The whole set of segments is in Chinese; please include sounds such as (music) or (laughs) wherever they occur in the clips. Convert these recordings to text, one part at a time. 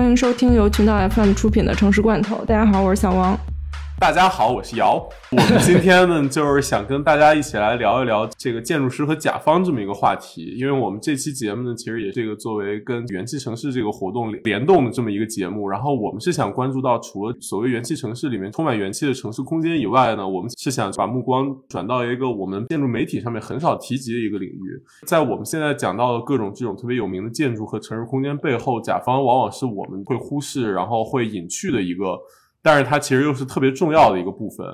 欢迎收听由群岛 FM 出品的城市罐头。大家好，我是小王。大家好，我是姚。我们今天呢，就是想跟大家一起来聊一聊这个建筑师和甲方这么一个话题。因为我们这期节目呢，其实也是这个作为跟元气城市这个活动联动的这么一个节目。然后我们是想关注到，除了所谓元气城市里面充满元气的城市空间以外呢，我们是想把目光转到一个我们建筑媒体上面很少提及的一个领域。在我们现在讲到的各种这种特别有名的建筑和城市空间背后，甲方往往是我们会忽视，然后会隐去的一个。但是它其实又是特别重要的一个部分。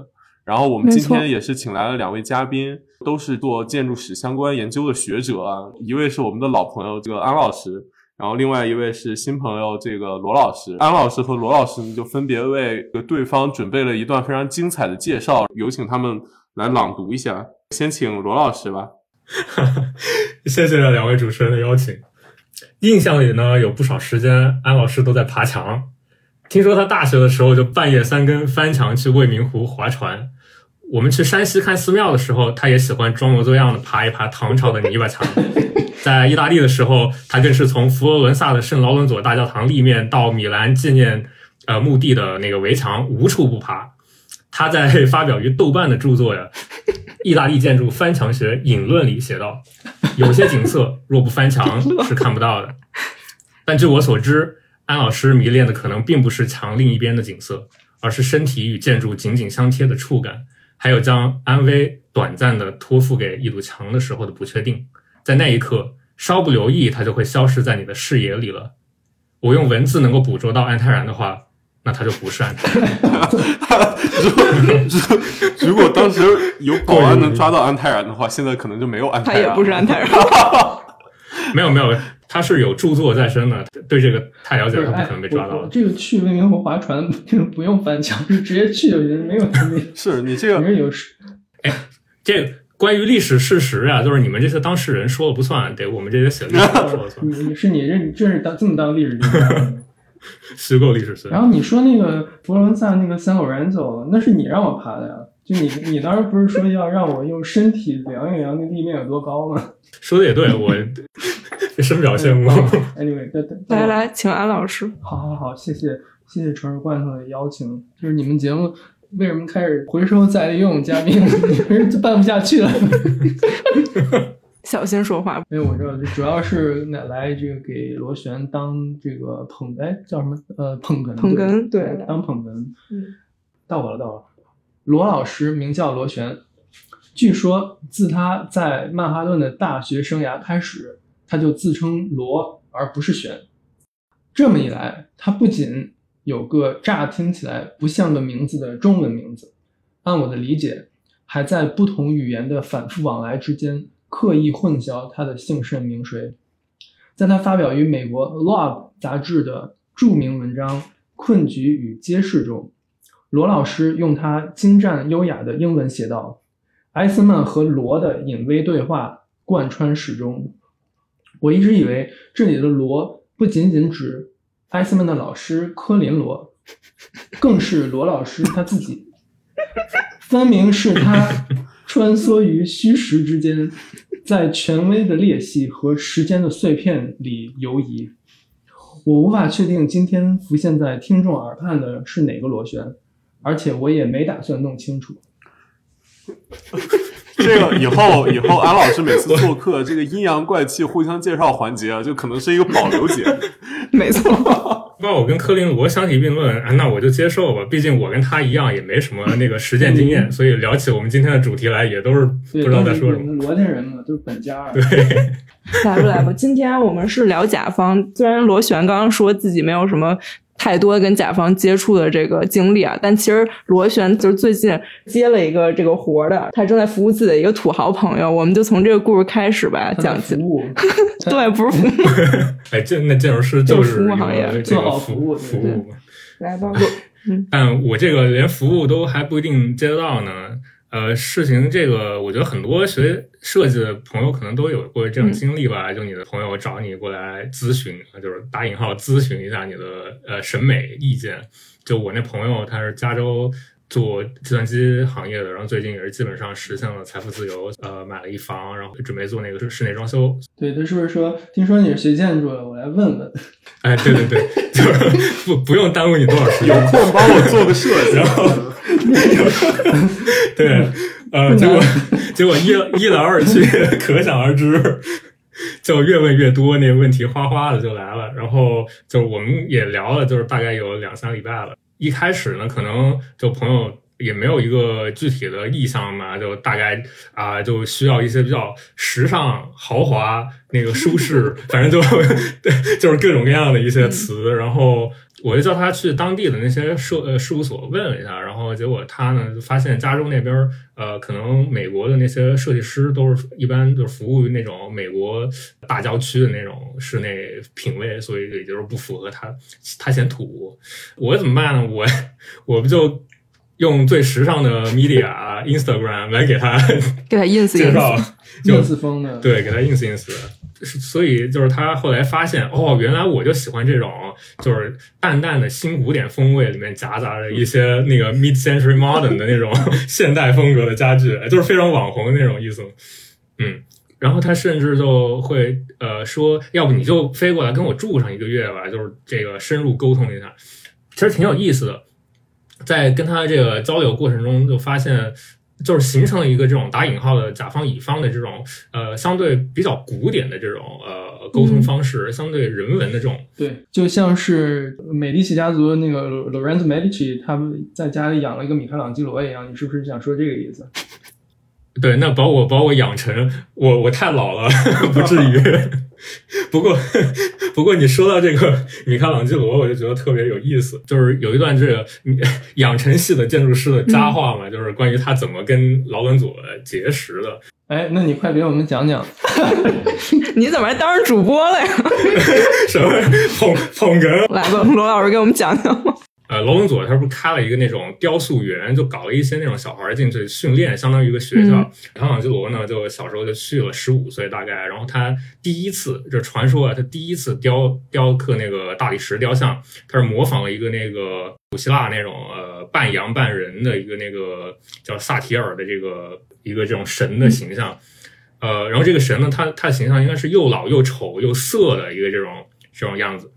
然后我们今天也是请来了两位嘉宾，都是做建筑史相关研究的学者啊。一位是我们的老朋友这个安老师，然后另外一位是新朋友这个罗老师。安老师和罗老师呢，就分别为对方准备了一段非常精彩的介绍，有请他们来朗读一下。先请罗老师吧。(laughs) 谢谢两位主持人的邀请。印象里呢，有不少时间安老师都在爬墙。听说他大学的时候就半夜三更翻墙去未名湖划船。我们去山西看寺庙的时候，他也喜欢装模作样的爬一爬唐朝的泥巴墙。(laughs) 在意大利的时候，他更是从佛罗伦萨的圣劳伦佐大教堂立面到米兰纪念呃墓地的那个围墙，无处不爬。他在发表于豆瓣的著作呀《(laughs) 意大利建筑翻墙学引论》里写道：“有些景色若不翻墙 (laughs) 是看不到的。”但据我所知。安老师迷恋的可能并不是墙另一边的景色，而是身体与建筑紧紧相贴的触感，还有将安危短暂的托付给一堵墙的时候的不确定。在那一刻，稍不留意，它就会消失在你的视野里了。我用文字能够捕捉到安泰然的话，那他就不是安泰然。(laughs) 如果如果当时有保安能抓到安泰然的话，现在可能就没有安泰然。他也不是安泰然。(laughs) 没有没有。他是有著作在身的，对这个太了解，他不可能被抓到。这个去未名湖划船，这 (laughs) 个不用翻墙，就直接去就行，没有那。(laughs) 是你这个 (laughs) 没有哎，这个关于历史事实啊，就是你们这些当事人说了不算，得我们这些写历史说了算。你是你认真是当这么当历史学家？虚构历史学。然后你说那个佛罗伦萨那个三偶然走，那是你让我爬的呀？就你你当时不是说要让我用身体量一量那地面有多高吗？说的也对，我。(laughs) 深表羡慕。Anyway，来来，请安老师。好好好，谢谢谢谢城市罐头的邀请。就是你们节目为什么开始回收再利用嘉宾？你们就办不下去了。小心说话。因为我知道，主要是来这个给螺旋当这个捧，哎，叫什么？呃，捧哏。捧哏，对，当捧哏。嗯，到我了，到我了。罗老师名叫螺旋，据说自他在曼哈顿的大学生涯开始。他就自称罗而不是玄，这么一来，他不仅有个乍听起来不像个名字的中文名字，按我的理解，还在不同语言的反复往来之间刻意混淆他的姓甚名谁。在他发表于美国《Log》杂志的著名文章《困局与揭示》中，罗老师用他精湛优雅的英文写道：“艾斯曼和罗的隐微对话贯穿始终。”我一直以为这里的罗不仅仅指艾斯曼的老师科林罗，更是罗老师他自己，分明是他穿梭于虚实之间，在权威的裂隙和时间的碎片里游移。我无法确定今天浮现在听众耳畔的是哪个螺旋，而且我也没打算弄清楚。(laughs) 这个以后以后，安老师每次做客，这个阴阳怪气互相介绍环节啊，就可能是一个保留节。(laughs) 没错，那我跟柯林罗相提并论，啊那我就接受吧。毕竟我跟他一样，也没什么那个实践经验，所以聊起我们今天的主题来，也都是不知道在说什么。罗家人嘛，都是本家。对，(laughs) 来吧来吧？今天我们是聊甲方，虽然螺旋刚刚说自己没有什么。太多跟甲方接触的这个经历啊，但其实螺旋就是最近接了一个这个活的，他正在服务自己的一个土豪朋友，我们就从这个故事开始吧，讲起。服务，(laughs) 对，不是服务。(laughs) 哎，建那建筑师就是服务行业，做好服务，服务。来吧，但我这个连服务都还不一定接得到呢。呃，事情这个，我觉得很多学设计的朋友可能都有过这种经历吧。就你的朋友找你过来咨询，就是打引号咨询一下你的呃审美意见。就我那朋友，他是加州做计算机行业的，然后最近也是基本上实现了财富自由，呃，买了一房，然后准备做那个室内装修。对，他是不是说听说你是学建筑的，我来问问？哎，对对对，(laughs) 就是不不用耽误你多少时间，有空帮我做个设计。然后，(laughs) 对，呃，结果结果一一来二去，可想而知。就越问越多，那个问题哗哗的就来了。然后就我们也聊了，就是大概有两三礼拜了。一开始呢，可能就朋友也没有一个具体的意向嘛，就大概啊，就需要一些比较时尚、豪华、那个舒适，反正就 (laughs) 就是各种各样的一些词。然后我就叫他去当地的那些事呃事务所问了一下，然后结果他呢就发现加州那边呃，可能美国的那些设计师都是一般就是服务于那种美国大郊区的那种室内品味，所以也就是不符合他，他嫌土。我怎么办呢？我我不就用最时尚的 media Instagram 来给他 (laughs) 给他 ins 介绍，，(laughs) ins 风的，对，给他 ins ins。所以就是他后来发现，哦，原来我就喜欢这种，就是淡淡的新古典风味里面夹杂着一些那个 mid century modern 的那种 (laughs) 现代风格的家具，就是非常网红的那种意思。嗯，然后他甚至就会呃说，要不你就飞过来跟我住上一个月吧，就是这个深入沟通一下，其实挺有意思的。在跟他这个交流过程中，就发现。就是形成了一个这种打引号的甲方乙方的这种呃相对比较古典的这种呃沟通方式，相对人文的这种。对，就像是美第奇家族那个 Lorenzo Medici，他们在家里养了一个米开朗基罗一样，你是不是想说这个意思？(laughs) 对，那把我把我养成我我太老了，(laughs) 不至于。(laughs) 不过不过你说到这个米开朗基罗，我就觉得特别有意思。就是有一段这个养成系的建筑师的佳话嘛，就是关于他怎么跟劳伦佐结识的。(laughs) 哎，那你快给我们讲讲。(laughs) 你怎么还当上主播了呀？什么捧捧哏？来吧，罗老师给我们讲讲。呃，劳伦佐他不是开了一个那种雕塑园，就搞了一些那种小孩进去训练，相当于一个学校。米开朗基罗呢，就小时候就去了，十五岁大概，然后他第一次，这传说啊，他第一次雕雕刻那个大理石雕像，他是模仿了一个那个古希腊那种呃半羊半人的一个那个叫萨提尔的这个一个这种神的形象。呃，然后这个神呢，他他的形象应该是又老又丑又色的一个这种这种样子。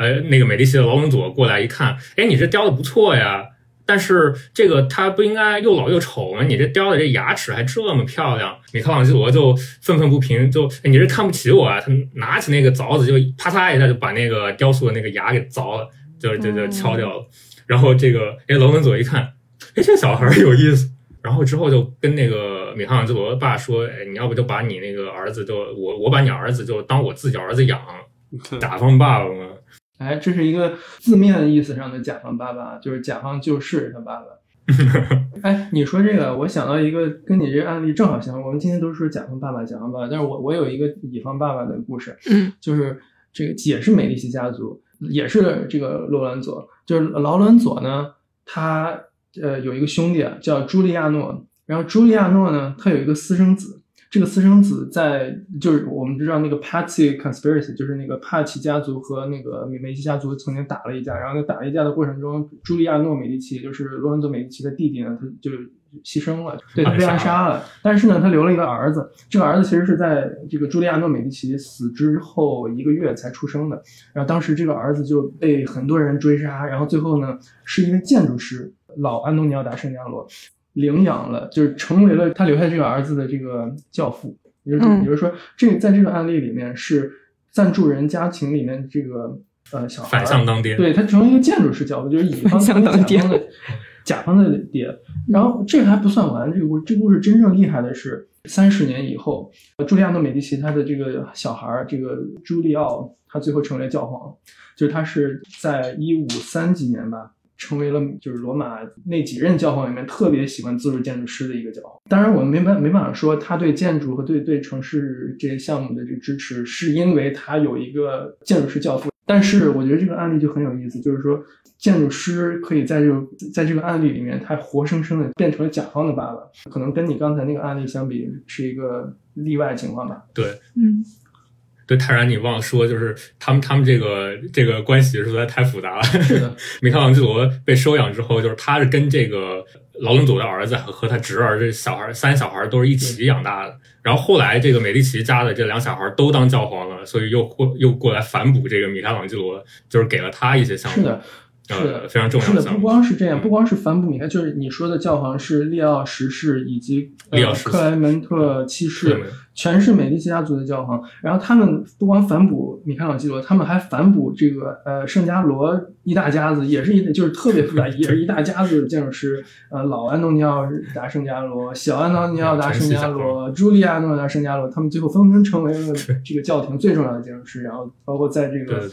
呃，那个美第奇的劳伦佐过来一看，哎，你这雕的不错呀，但是这个他不应该又老又丑吗？你这雕的这牙齿还这么漂亮。米开朗基罗就愤愤不平，就你这看不起我啊！他拿起那个凿子就啪嚓一下就把那个雕塑的那个牙给凿了，就就就敲掉了。然后这个哎，劳伦佐一看，哎，这小孩有意思。然后之后就跟那个米开朗基罗爸说，哎，你要不就把你那个儿子就我我把你儿子就当我自己儿子养，打方爸爸嘛。哎，这是一个字面意思上的甲方爸爸，就是甲方就是他爸爸。(laughs) 哎，你说这个，我想到一个跟你这个案例正好相我们今天都是说甲方爸爸、甲方爸爸，但是我我有一个乙方爸爸的故事，嗯，就是这个也是美第奇家族，也是这个罗兰佐，就是劳伦佐呢，他呃有一个兄弟啊叫朱利亚诺，然后朱利亚诺呢，他有一个私生子。这个私生子在就是我们知道那个 Patsy Conspiracy，就是那个帕奇家族和那个美美第奇家族曾经打了一架，然后在打了一架的过程中，朱利亚诺美第奇，就是罗伦佐美第奇的弟弟呢，他就牺牲了，对他被暗杀了。但是呢，他留了一个儿子，这个儿子其实是在这个朱利亚诺美第奇死之后一个月才出生的。然后当时这个儿子就被很多人追杀，然后最后呢，是一个建筑师老安东尼奥达圣尼亚罗。领养了，就是成为了他留下这个儿子的这个教父。也就是，也就是说，这在这个案例里面是赞助人家庭里面这个呃小孩反向当爹，对他成为一个建筑师教父，就是乙方当甲方的甲方的爹。然后这还不算完，这个故这故事真正厉害的是三十年以后，朱利亚诺美第奇他的这个小孩这个朱利奥，他最后成为了教皇，就是他是在一五三几年吧。成为了就是罗马那几任教皇里面特别喜欢自助建筑师的一个教皇。当然，我们没办没办法说他对建筑和对对城市这些项目的这个支持，是因为他有一个建筑师教父。但是，我觉得这个案例就很有意思，就是说建筑师可以在这个在这个案例里面，他活生生的变成了甲方的爸爸，可能跟你刚才那个案例相比，是一个例外情况吧。对，嗯。对泰然，你忘了说，就是他们他们这个这个关系实在太复杂了。是的，(laughs) 米开朗基罗被收养之后，就是他是跟这个劳伦佐的儿子和他侄儿这小孩三小孩都是一起养大的。然后后来这个美第奇家的这两小孩都当教皇了，所以又过又过来反哺这个米开朗基罗，就是给了他一些项目。是的。是的，非常重要。是的，不光是这样，不光是反哺米开，就是你说的教皇是利奥十世以及克莱门特七世，全是美第奇家族的教皇。然后他们不光反哺米开朗基罗，他们还反哺这个呃圣加罗一大家子，也是一就是特别复杂，也是一大家子的建筑师。呃，老安东尼奥达圣加罗，小安东尼奥达圣加罗，朱利亚诺达圣加罗，他们最后纷纷成为了这个教廷最重要的建筑师。然后包括在这个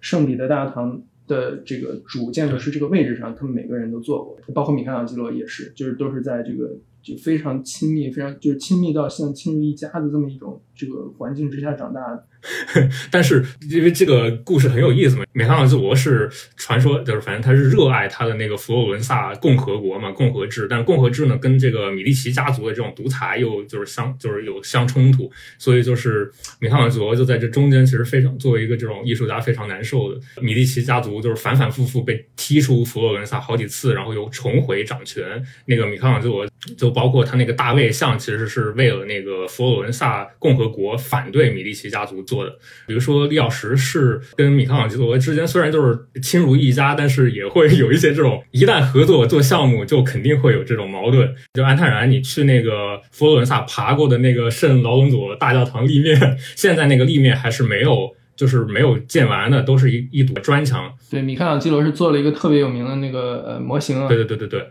圣彼得大堂。的这个主建筑师这个位置上，他们每个人都做过，包括米开朗基罗也是，就是都是在这个就非常亲密、非常就是亲密到像亲如一家的这么一种这个环境之下长大的。(laughs) 但是因为这个故事很有意思嘛，米开朗基罗是传说，就是反正他是热爱他的那个佛罗伦萨共和国嘛，共和制。但共和制呢，跟这个米利奇家族的这种独裁又就是相就是有相冲突，所以就是米开朗基罗就在这中间，其实非常作为一个这种艺术家非常难受的。米利奇家族就是反反复复被踢出佛罗伦萨好几次，然后又重回掌权。那个米开朗基罗就包括他那个大卫像，其实是为了那个佛罗伦萨共和国反对米利奇家族做。做的，比如说利奥什是跟米开朗基罗之间虽然就是亲如一家，但是也会有一些这种一旦合作做项目，就肯定会有这种矛盾。就安泰然，你去那个佛罗伦萨爬过的那个圣劳伦佐大教堂立面，现在那个立面还是没有，就是没有建完的，都是一一堵砖墙。对，米开朗基罗是做了一个特别有名的那个呃模型。对对对对对，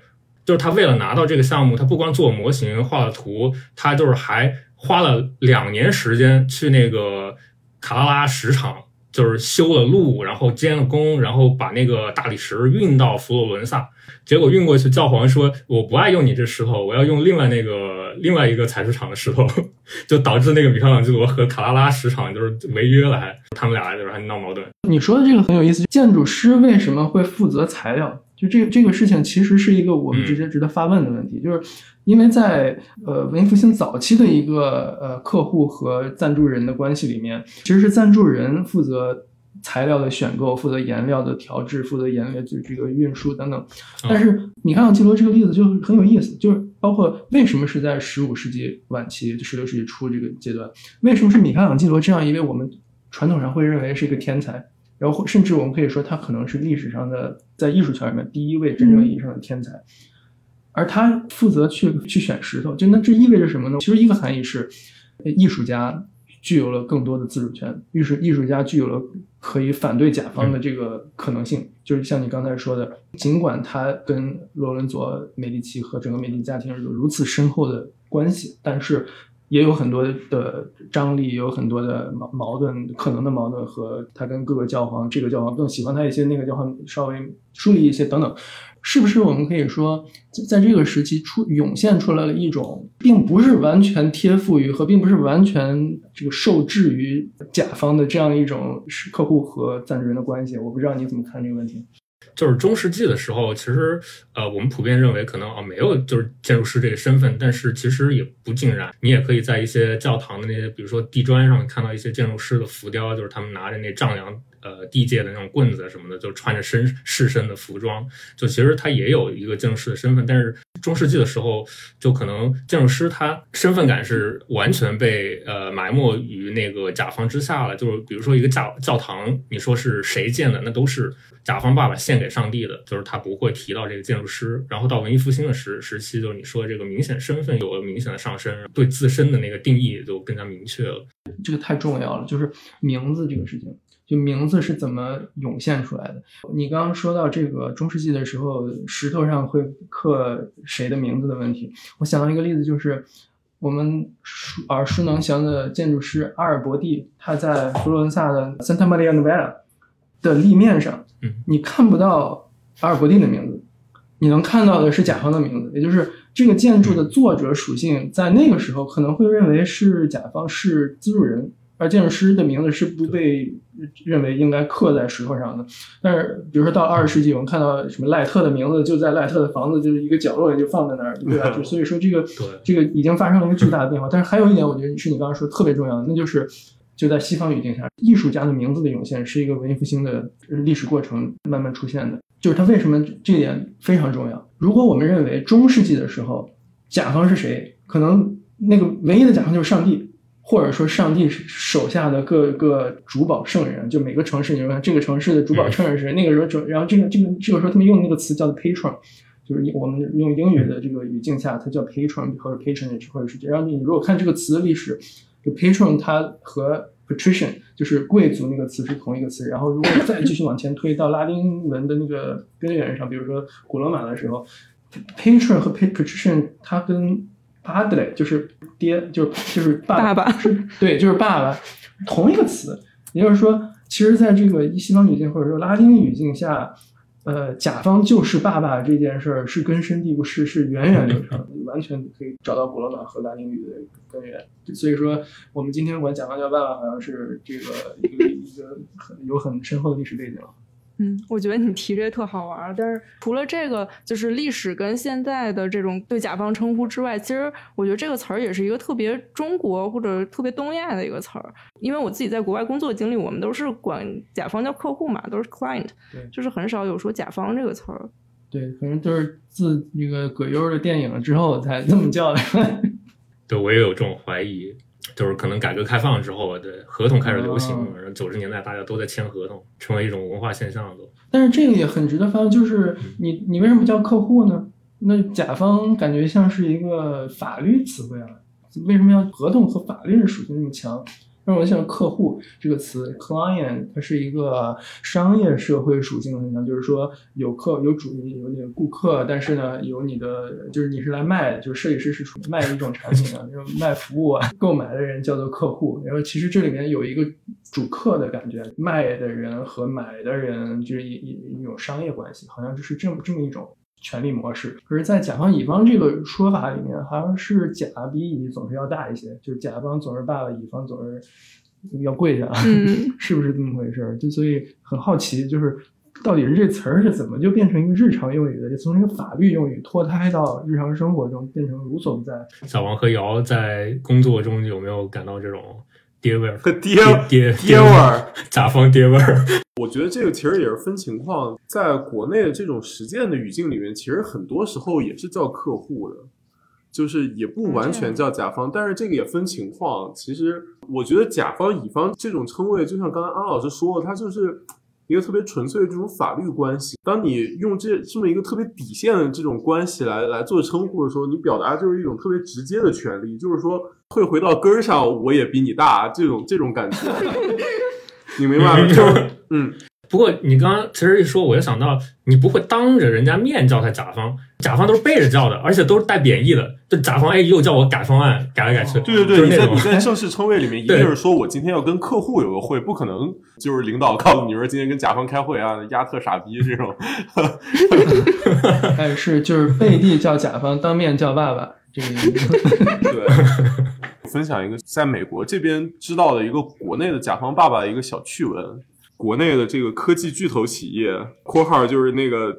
就是他为了拿到这个项目，他不光做模型画了图，他就是还花了两年时间去那个。卡拉拉石场就是修了路，然后监了工，然后把那个大理石运到佛罗伦萨。结果运过去，教皇说：“我不爱用你这石头，我要用另外那个另外一个采石场的石头。(laughs) ”就导致那个米开朗基罗和卡拉拉石场就是违约了，还他们俩就是还闹矛盾。你说的这个很有意思，建筑师为什么会负责材料？就这个这个事情，其实是一个我们直接值得发问的问题，就是。因为在呃文艺复兴早期的一个呃客户和赞助人的关系里面，其实是赞助人负责材料的选购，负责颜料的调制，负责颜料就这个运输等等。但是米开朗基罗这个例子就很有意思，就是包括为什么是在十五世纪晚期、十六世纪初这个阶段，为什么是米开朗基罗这样一位我们传统上会认为是一个天才，然后甚至我们可以说他可能是历史上的在艺术圈里面第一位真正意义上的天才。而他负责去去选石头，就那这意味着什么呢？其实一个含义是，艺术家具有了更多的自主权，艺术艺术家具有了可以反对甲方的这个可能性。就是像你刚才说的，尽管他跟罗伦佐、美第奇和整个美第奇家庭有如此深厚的关系，但是也有很多的张力，有很多的矛矛盾，可能的矛盾和他跟各个教皇，这个教皇更喜欢他一些，那个教皇稍微疏离一些等等。是不是我们可以说，在这个时期出涌现出来了一种，并不是完全贴附于和并不是完全这个受制于甲方的这样一种是客户和赞助人的关系？我不知道你怎么看这个问题。就是中世纪的时候，其实呃，我们普遍认为可能啊没有就是建筑师这个身份，但是其实也不尽然。你也可以在一些教堂的那些，比如说地砖上看到一些建筑师的浮雕，就是他们拿着那丈量。呃，地界的那种棍子什么的，就穿着身士绅的服装，就其实他也有一个建筑师的身份。但是中世纪的时候，就可能建筑师他身份感是完全被呃埋没于那个甲方之下了。就是比如说一个教教堂，你说是谁建的，那都是甲方爸爸献给上帝的，就是他不会提到这个建筑师。然后到文艺复兴的时时期，就是你说的这个明显身份有了明显的上升，对自身的那个定义也就更加明确了。这个太重要了，就是名字这个事情。就名字是怎么涌现出来的？你刚刚说到这个中世纪的时候，石头上会刻谁的名字的问题，我想到一个例子，就是我们耳熟能详的建筑师阿尔伯蒂，他在佛罗伦萨的 Santa Maria Novella 的立面上，你看不到阿尔伯蒂的名字，你能看到的是甲方的名字，也就是这个建筑的作者属性，在那个时候可能会认为是甲方是资助人。而建筑师的名字是不被认为应该刻在石头上的。但是，比如说到二十世纪，我们看到什么赖特的名字就在赖特的房子就是一个角落里就放在那儿，对吧？(laughs) 就所以说这个这个已经发生了一个巨大的变化。但是还有一点，我觉得是你刚刚说特别重要的，那就是就在西方语境下，艺术家的名字的涌现是一个文艺复兴的历史过程慢慢出现的。就是它为什么这一点非常重要？如果我们认为中世纪的时候甲方是谁，可能那个唯一的甲方就是上帝，或者说上帝手下的各个主保圣人，就每个城市，你说这个城市的主保圣人是谁？那个时候，然后这个这个这个时候他们用那个词叫做 patron。就是我们用英语的这个语境下，它叫 patron 或者 patronage 或者是这样。你如果看这个词的历史，就 patron 它和 patrician 就是贵族那个词是同一个词。然后如果再继续往前推到拉丁文的那个根源上，比如说古罗马的时候，patron 和 patrician 它跟 padre 就是爹，就是就是爸爸是对，就是爸爸同一个词。也就是说，其实在这个西方语境或者说拉丁语境下。呃，甲方就是爸爸这件事儿是根深蒂固，是是源远流长的，(laughs) 完全可以找到古罗马和拉丁语的根源。所以说，我们今天管甲方叫爸爸，好像是这个一个一个很有很深厚的历史背景。嗯，我觉得你提这特好玩。但是除了这个，就是历史跟现在的这种对甲方称呼之外，其实我觉得这个词儿也是一个特别中国或者特别东亚的一个词儿。因为我自己在国外工作经历，我们都是管甲方叫客户嘛，都是 client，对，就是很少有说甲方这个词儿。对，可能都是自那个葛优的电影之后才这么叫的。(laughs) 对，我也有这种怀疑。就是可能改革开放之后，的合同开始流行，然后九十年代大家都在签合同，成为一种文化现象都。但是这个也很值得发问，就是你你为什么叫客户呢？那甲方感觉像是一个法律词汇啊，为什么要合同和法律的属性那么强？让我想客户这个词，client，它是一个商业社会属性的很强，就是说有客有主有你的顾客，但是呢有你的就是你是来卖，就是设计师是属于卖一种产品啊，就是卖服务啊，购买的人叫做客户。然后其实这里面有一个主客的感觉，卖的人和买的人就是一一一种商业关系，好像就是这么这么一种。权力模式，可是，在甲方乙方这个说法里面，好像是甲比乙总是要大一些，就是甲方总是爸爸，乙方总是要跪下，(laughs) 是不是这么回事？就所以很好奇，就是到底是这词儿是怎么就变成一个日常用语的，就从一个法律用语脱胎到日常生活中变成无所不在。小王和瑶在工作中有没有感到这种？(laughs) 爹味儿和爹爹爹味儿，(laughs) 甲方爹味儿。我觉得这个其实也是分情况，在国内的这种实践的语境里面，其实很多时候也是叫客户的，就是也不完全叫甲方，但是这个也分情况。其实我觉得甲方乙方这种称谓，就像刚才安老师说的，它就是。一个特别纯粹的这种法律关系，当你用这这么一个特别底线的这种关系来来做称呼的时候，你表达就是一种特别直接的权利，就是说退回到根儿上，我也比你大这种这种感觉，(laughs) 你明白吗？就嗯。不过你刚刚其实一说，我就想到你不会当着人家面叫他甲方，甲方都是背着叫的，而且都是带贬义的。就甲方哎，又叫我改方案，改来改去。对对对，你在你在正式称谓里面，一定是 (laughs) 说我今天要跟客户有个会，不可能就是领导告诉你说今天跟甲方开会啊，丫特傻逼这种。(laughs) 但，是就是背地叫甲方，当面叫爸爸。(laughs) 对，分享一个在美国这边知道的一个国内的甲方爸爸的一个小趣闻。国内的这个科技巨头企业（括号就是那个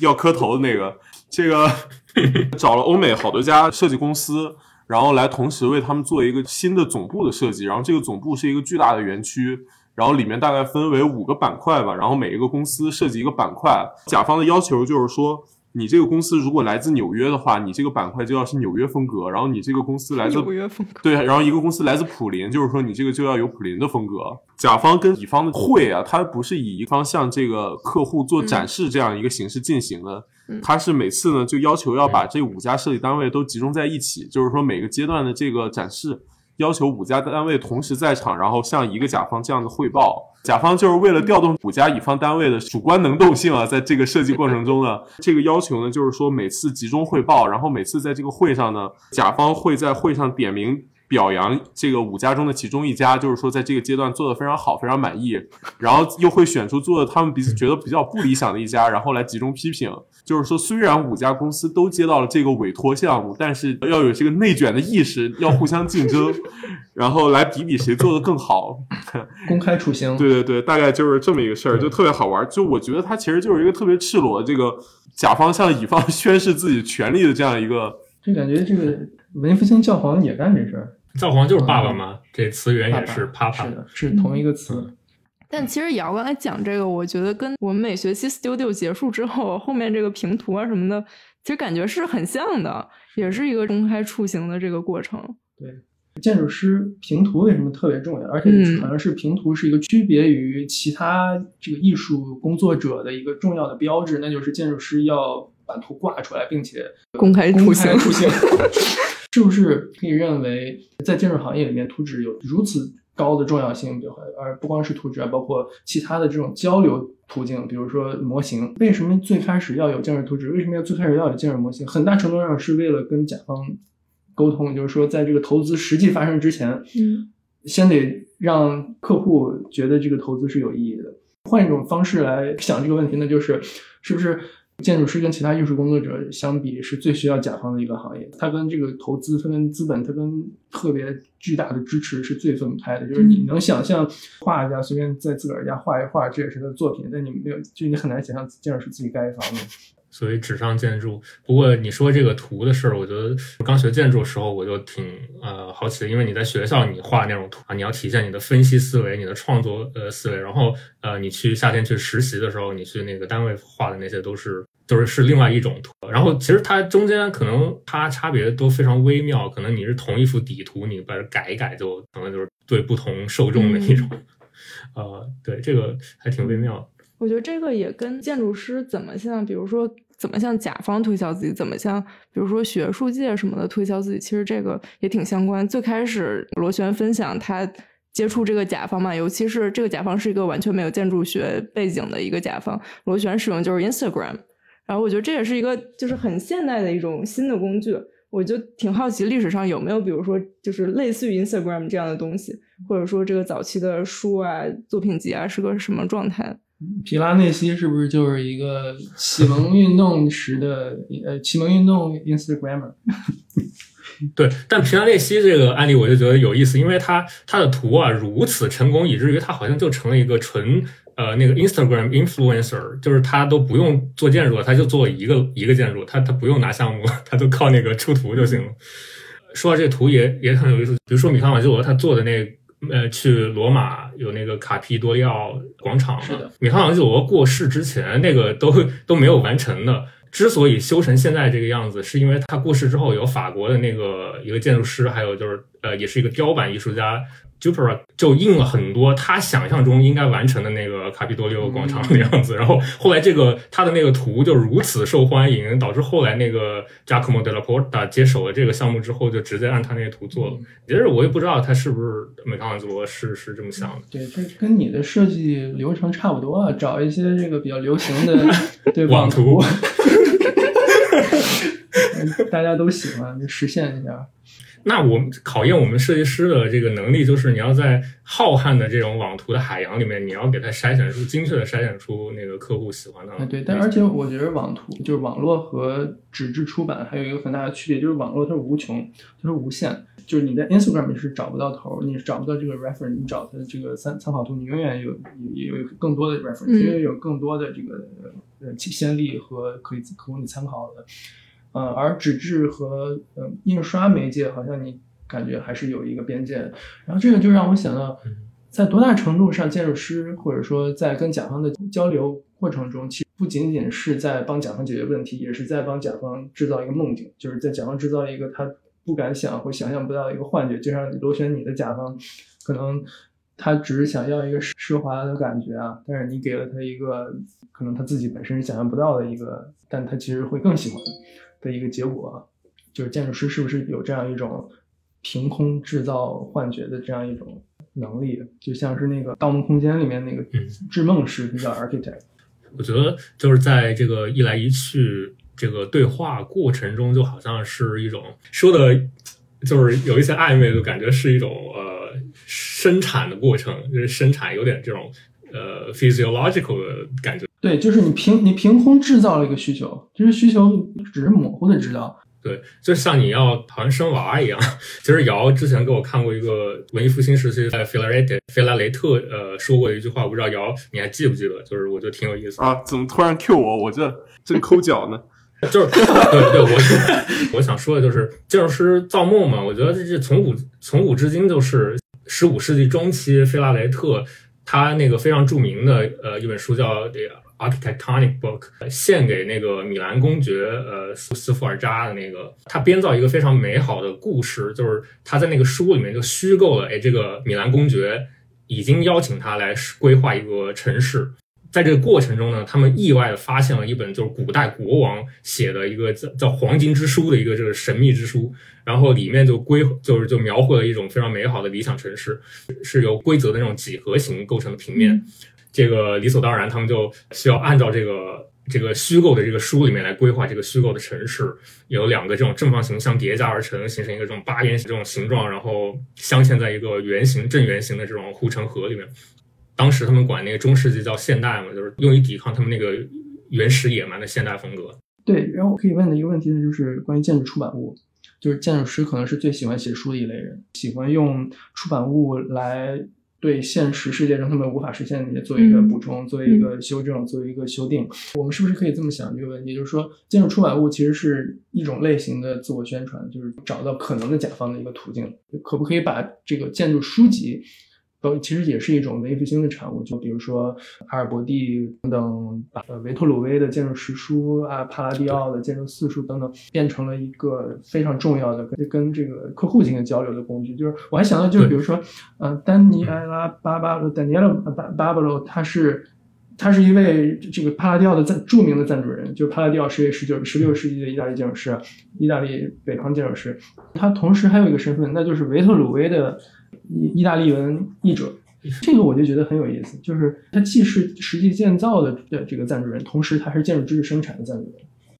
要磕头的那个），这个 (laughs) 找了欧美好多家设计公司，然后来同时为他们做一个新的总部的设计。然后这个总部是一个巨大的园区，然后里面大概分为五个板块吧，然后每一个公司设计一个板块。甲方的要求就是说。你这个公司如果来自纽约的话，你这个板块就要是纽约风格。然后你这个公司来自纽约风格，对。然后一个公司来自普林，就是说你这个就要有普林的风格。甲方跟乙方的会啊，它不是以一方向这个客户做展示这样一个形式进行的，它是每次呢就要求要把这五家设计单位都集中在一起，就是说每个阶段的这个展示。要求五家单位同时在场，然后向一个甲方这样的汇报。甲方就是为了调动五家乙方单位的主观能动性啊，在这个设计过程中呢，这个要求呢，就是说每次集中汇报，然后每次在这个会上呢，甲方会在会上点名表扬这个五家中的其中一家，就是说在这个阶段做的非常好，非常满意，然后又会选出做的他们彼此觉得比较不理想的一家，然后来集中批评。就是说，虽然五家公司都接到了这个委托项目，但是要有这个内卷的意识，要互相竞争，(laughs) 然后来比比谁做的更好。(laughs) 公开处刑。对对对，大概就是这么一个事儿，就特别好玩。就我觉得它其实就是一个特别赤裸的这个甲方向乙方 (laughs) 宣示自己权利的这样一个。就感觉这个文艺复兴教皇也干这事儿。教皇就是爸爸嘛，这词源也是啪啪是，的，是同一个词。但其实瑶刚才讲这个，我觉得跟我们每学期 Studio 结束之后，后面这个平图啊什么的，其实感觉是很像的，也是一个公开处刑的这个过程。对，建筑师平图为什么特别重要？而且嗯好像是平图是一个区别于其他这个艺术工作者的一个重要的标志，那就是建筑师要把图挂出来，并且公开公开，处刑。是不是可以认为，在建筑行业里面，图纸有如此高的重要性，比如而不光是图纸啊，包括其他的这种交流途径，比如说模型。为什么最开始要有建筑图纸？为什么要最开始要有建筑模型？很大程度上是为了跟甲方沟通，就是说，在这个投资实际发生之前，嗯先得让客户觉得这个投资是有意义的。换一种方式来想这个问题呢，就是是不是建筑师跟其他艺术工作者相比是最需要甲方的一个行业？它跟这个投资、它跟资本、它跟特别巨大的支持是最分不开的。就是你能想象画家随便在自个儿家画一画，这也是他的作品，但你没有，就你很难想象建筑师自己盖一房子。所以纸上建筑。不过你说这个图的事儿，我觉得刚学建筑的时候我就挺呃好奇的，因为你在学校你画那种图啊，你要体现你的分析思维、你的创作呃思维，然后呃你去夏天去实习的时候，你去那个单位画的那些都是。就是是另外一种图，然后其实它中间可能它差别都非常微妙，可能你是同一幅底图，你把它改一改，就可能就是对不同受众的一种，呃，对这个还挺微妙的。我觉得这个也跟建筑师怎么像，比如说怎么向甲方推销自己，怎么向比如说学术界什么的推销自己，其实这个也挺相关。最开始螺旋分享他接触这个甲方嘛，尤其是这个甲方是一个完全没有建筑学背景的一个甲方，螺旋使用就是 Instagram，然后我觉得这也是一个就是很现代的一种新的工具。我就挺好奇历史上有没有，比如说就是类似于 Instagram 这样的东西，或者说这个早期的书啊、作品集啊是个什么状态？皮拉内西是不是就是一个启蒙运动时的呃启蒙运动 Instagramer？(laughs) 对，但皮拉内西这个案例我就觉得有意思，因为他他的图啊如此成功，以至于他好像就成了一个纯呃那个 Instagram influencer，就是他都不用做建筑了，他就做一个一个建筑，他他不用拿项目，他就靠那个出图就行了。说到这图也也很有意思，比如说米开朗基罗他做的那个。呃，去罗马有那个卡皮多利奥广场嘛，是的米开朗基罗过世之前，那个都都没有完成的。之所以修成现在这个样子，是因为他过世之后，有法国的那个一个建筑师，还有就是呃，也是一个雕版艺术家 Dupera，就印了很多他想象中应该完成的那个卡皮多利欧广场的样子。然后后来这个他的那个图就如此受欢迎，导致后来那个 Giacomo della Porta 接手了这个项目之后，就直接按他那个图做了。其实我也不知道他是不是美开朗基罗是是这么想的。对，这跟你的设计流程差不多啊，找一些这个比较流行的 (laughs) 对网图图，(laughs) 大家都喜欢，就实现一下。那我们考验我们设计师的这个能力，就是你要在浩瀚的这种网图的海洋里面，你要给它筛选出精确的筛选出那个客户喜欢的。啊，对，但而且我觉得网图就是网络和纸质出版还有一个很大的区别，就是网络它是无穷，它是无限，就是你在 Instagram 你是找不到头，你是找不到这个 reference，你找它的这个参参考图，你永远有有有更多的 reference，嗯因为有更多的这个呃先例和可以可供你参考的。呃，而纸质和呃印刷媒介好像你感觉还是有一个边界的，然后这个就让我想到，在多大程度上，建筑师或者说在跟甲方的交流过程中，其实不仅仅是在帮甲方解决问题，也是在帮甲方制造一个梦境，就是在甲方制造一个他不敢想或想象不到的一个幻觉。就像螺旋你的甲方，可能他只是想要一个奢华的感觉啊，但是你给了他一个可能他自己本身想象不到的一个，但他其实会更喜欢的一个结果啊。就是建筑师是不是有这样一种凭空制造幻觉的这样一种能力？就像是那个《盗梦空间》里面那个嗯制梦师，他叫 architect。我觉得就是在这个一来一去这个对话过程中，就好像是一种说的，就是有一些暧昧就感觉，是一种呃生产的过程，就是生产有点这种呃 physiological 的感觉。对，就是你凭你凭空制造了一个需求，就是需求只是模糊的知道。对，就像你要好像生娃一样。其实姚之前给我看过一个文艺复兴时期在菲拉雷特菲拉雷特呃说过的一句话，我不知道姚你还记不记得？就是我觉得挺有意思。啊，怎么突然 Q 我？我这正抠脚呢。(laughs) 就是 (laughs) 对对，我 (laughs) 我想说的就是建筑师造梦嘛，我觉得这这从古从古至今就是十五世纪中期，菲拉雷特他那个非常著名的呃一本书叫这个。Architectonic Book 献给那个米兰公爵呃斯斯福尔扎的那个，他编造一个非常美好的故事，就是他在那个书里面就虚构了，哎，这个米兰公爵已经邀请他来规划一个城市。在这个过程中呢，他们意外的发现了一本就是古代国王写的一个叫叫《黄金之书》的一个这个神秘之书，然后里面就规就是就描绘了一种非常美好的理想城市，是由规则的那种几何形构成的平面。这个理所当然，他们就需要按照这个这个虚构的这个书里面来规划这个虚构的城市，有两个这种正方形相叠加而成，形成一个这种八边形这种形状，然后镶嵌在一个圆形正圆形的这种护城河里面。当时他们管那个中世纪叫现代嘛，就是用于抵抗他们那个原始野蛮的现代风格。对，然后我可以问的一个问题呢，就是关于建筑出版物，就是建筑师可能是最喜欢写书的一类人，喜欢用出版物来。对现实世界中他们无法实现的一些做一个补充，做一个修正，做一个修订。我们是不是可以这么想这个问题？就是说，建筑出版物其实是一种类型的自我宣传，就是找到可能的甲方的一个途径。可不可以把这个建筑书籍？都其实也是一种文艺复兴的产物，就比如说阿尔伯蒂等等，把维托鲁威的建筑十书啊，帕拉蒂奥的建筑四书等等，变成了一个非常重要的跟跟这个客户进行交流的工具。就是我还想到，就是比如说，呃，丹尼埃拉巴巴罗，丹尼埃拉巴巴罗，他是他是一位这个帕拉蒂奥的赞著名的赞助人，就是帕拉蒂奥是一位十九十六世纪的意大利建筑师，意大利北方建筑师。他同时还有一个身份，那就是维特鲁威的。意意大利文译者，这个我就觉得很有意思，就是他既是实际建造的的这个赞助人，同时他是建筑知识生产的赞助人。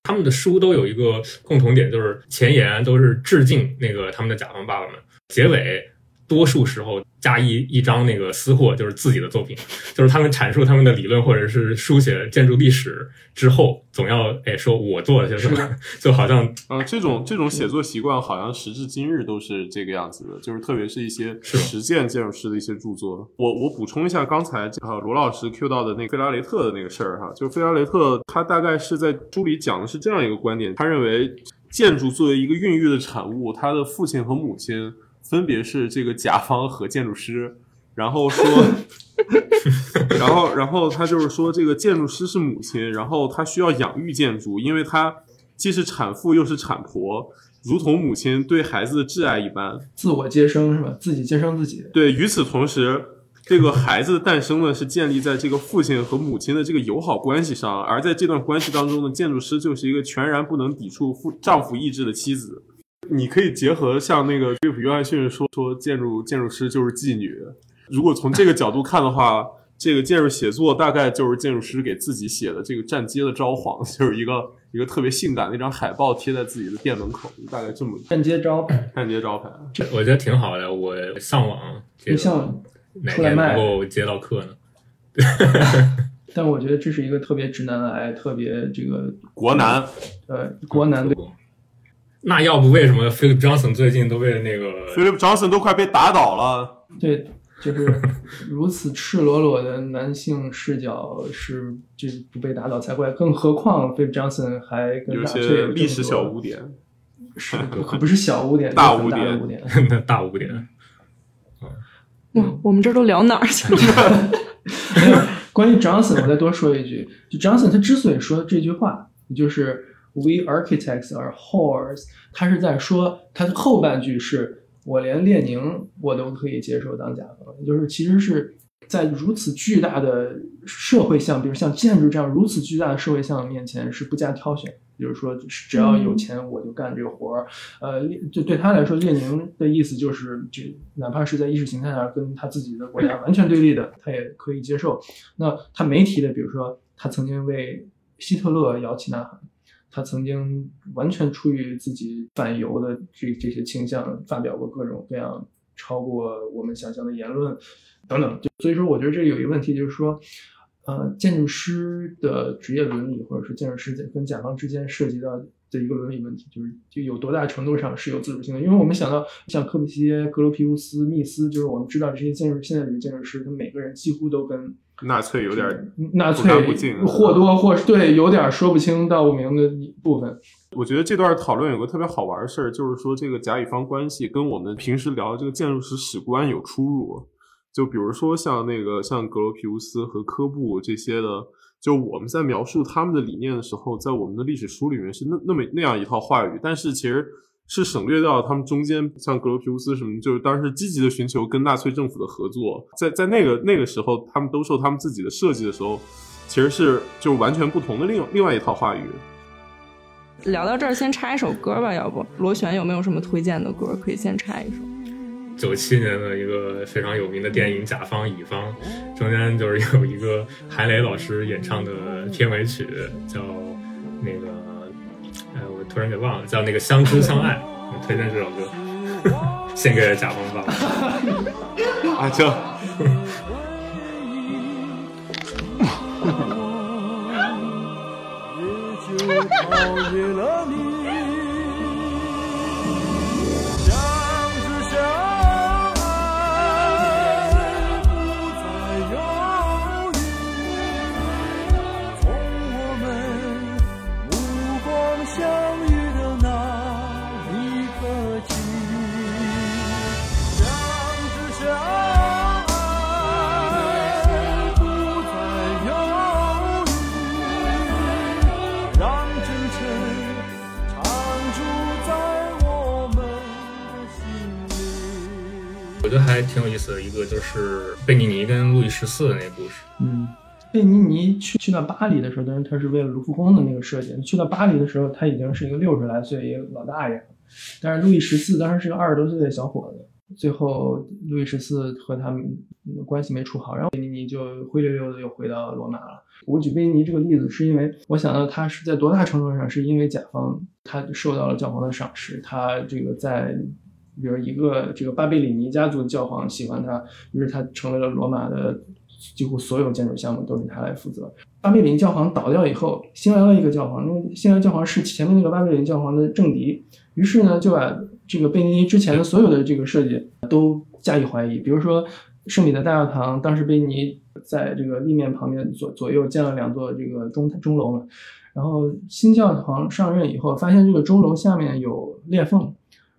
他们的书都有一个共同点，就是前言都是致敬那个他们的甲方爸爸们，结尾多数时候。加一一张那个私货，就是自己的作品，(laughs) 就是他们阐述他们的理论或者是书写建筑历史之后，总要哎说我做了些什么，(laughs) 就好像嗯，这种这种写作习惯好像时至今日都是这个样子的，就是特别是一些实践建筑师的一些著作。我我补充一下刚才啊罗老师 Q 到的那个费拉雷特的那个事儿哈，就是费拉雷特他大概是在书里讲的是这样一个观点，他认为建筑作为一个孕育的产物，他的父亲和母亲。分别是这个甲方和建筑师，然后说，然后然后他就是说，这个建筑师是母亲，然后他需要养育建筑，因为他既是产妇又是产婆，如同母亲对孩子的挚爱一般，自我接生是吧？自己接生自己。对，与此同时，这个孩子的诞生呢，是建立在这个父亲和母亲的这个友好关系上，而在这段关系当中呢，建筑师就是一个全然不能抵触夫丈夫意志的妻子。你可以结合像那个菲利普约翰逊说说建筑建筑师就是妓女，如果从这个角度看的话，这个建筑写作大概就是建筑师给自己写的这个站街的招幌，就是一个一个特别性感的一张海报贴在自己的店门口，大概这么站街招牌，站街招牌，这我觉得挺好的。我上网，你上哪天能够接到客呢？(laughs) 但我觉得这是一个特别直男癌，特别这个国男，呃，国男的。那要不为什么 Philip Johnson 最近都被那个 Philip Johnson 都快被打倒了？对，就是如此赤裸裸的男性视角是就不被打倒才怪，更何况 Philip Johnson 还跟有些历史小污点，是可不是小污点，大污点，(laughs) 大污点。哇，我们这都聊哪儿去了？(laughs) 关于 Johnson，我再多说一句，就 Johnson 他之所以说这句话，就是。We architects are whores。他是在说，他的后半句是我连列宁我都可以接受当甲方，就是其实是在如此巨大的社会像，比如像建筑这样如此巨大的社会像面前是不加挑选，比如说只要有钱我就干这个活儿。呃，就对他来说，列宁的意思就是，就哪怕是在意识形态上跟他自己的国家完全对立的，他也可以接受。那他没提的，比如说他曾经为希特勒摇旗呐喊。他曾经完全出于自己反犹的这这些倾向，发表过各种各样超过我们想象的言论，等等。所以说，我觉得这有一个问题，就是说，呃，建筑师的职业伦理，或者说建筑师跟甲方之间涉及到的一个伦理问题，就是就有多大程度上是有自主性的。因为我们想到像科布西耶、格罗皮乌斯、密斯，就是我们知道这些建筑现在的建筑师，他每个人几乎都跟纳粹有点纳粹干不净或多或少对有点说不清道不明的一部分。我觉得这段讨论有个特别好玩的事儿，就是说这个甲乙方关系跟我们平时聊的这个建筑史史观有出入。就比如说像那个像格罗皮乌斯和科布这些的，就我们在描述他们的理念的时候，在我们的历史书里面是那那么那样一套话语，但是其实是省略掉了他们中间像格罗皮乌斯什么，就是当时积极的寻求跟纳粹政府的合作，在在那个那个时候，他们都受他们自己的设计的时候，其实是就完全不同的另另外一套话语。聊到这儿，先插一首歌吧，要不螺旋有没有什么推荐的歌可以先插一首？九七年的一个非常有名的电影《甲方乙方》，中间就是有一个韩磊老师演唱的片尾曲，叫那个，哎，我突然给忘了，叫那个《相知相爱》，我推荐这首歌，献给甲方爸爸。(laughs) 啊，(laughs) (laughs) 觉得还挺有意思的一个就是贝尼尼跟路易十四的那个故事。嗯，贝尼尼去去到巴黎的时候，当然他是为了卢浮宫的那个设计。去到巴黎的时候，他已经是一个六十来岁一个老大爷了，但是路易十四当时是个二十多岁的小伙子。最后，路易十四和他们关系没处好，然后贝尼尼就灰溜溜的又回到罗马了。我举贝尼尼这个例子，是因为我想到他是在多大程度上是因为甲方他受到了教皇的赏识，他这个在比如一个这个巴贝里尼家族的教皇喜欢他，于是他成为了罗马的几乎所有建筑项目都是他来负责。巴贝里尼教皇倒掉以后，新来了一个教皇，那个新来教皇是前面那个巴贝里尼教皇的政敌，于是呢就把这个贝尼尼之前的所有的这个设计都加以怀疑，比如说圣彼得大教堂，当时贝尼尼在这个立面旁边左左右建了两座这个钟钟楼嘛，然后新教皇上任以后，发现这个钟楼下面有裂缝。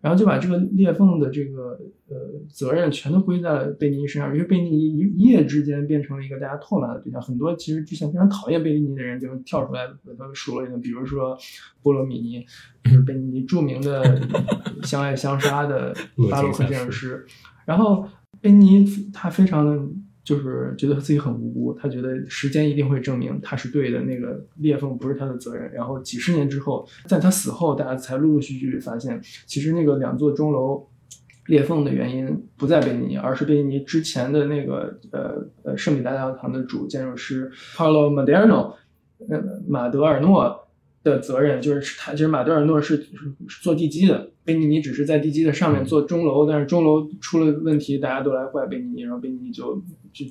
然后就把这个裂缝的这个呃责任全都归在了贝尼尼身上，因为贝尼尼一一夜之间变成了一个大家唾骂的对象。很多其实之前非常讨厌贝尼尼的人就跳出来把他数了一顿，比如说波罗米尼，就是贝尼尼著名的相爱相杀的 (laughs) 巴洛克建筑师。然后贝尼尼他非常的就是觉得自己很无辜，他觉得时间一定会证明他是对的，那个裂缝不是他的责任。然后几十年之后，在他死后，大家才陆陆续续发现，其实那个两座钟楼裂缝的原因不在贝尼尼，而是贝尼尼之前的那个呃呃圣彼得大教堂的主建筑师 Paolo Maderno，呃马德尔诺。的责任就是他，其实马德尔诺是是做地基的，贝尼尼只是在地基的上面做钟楼，但是钟楼出了问题，大家都来怪贝尼尼，然后贝尼尼就就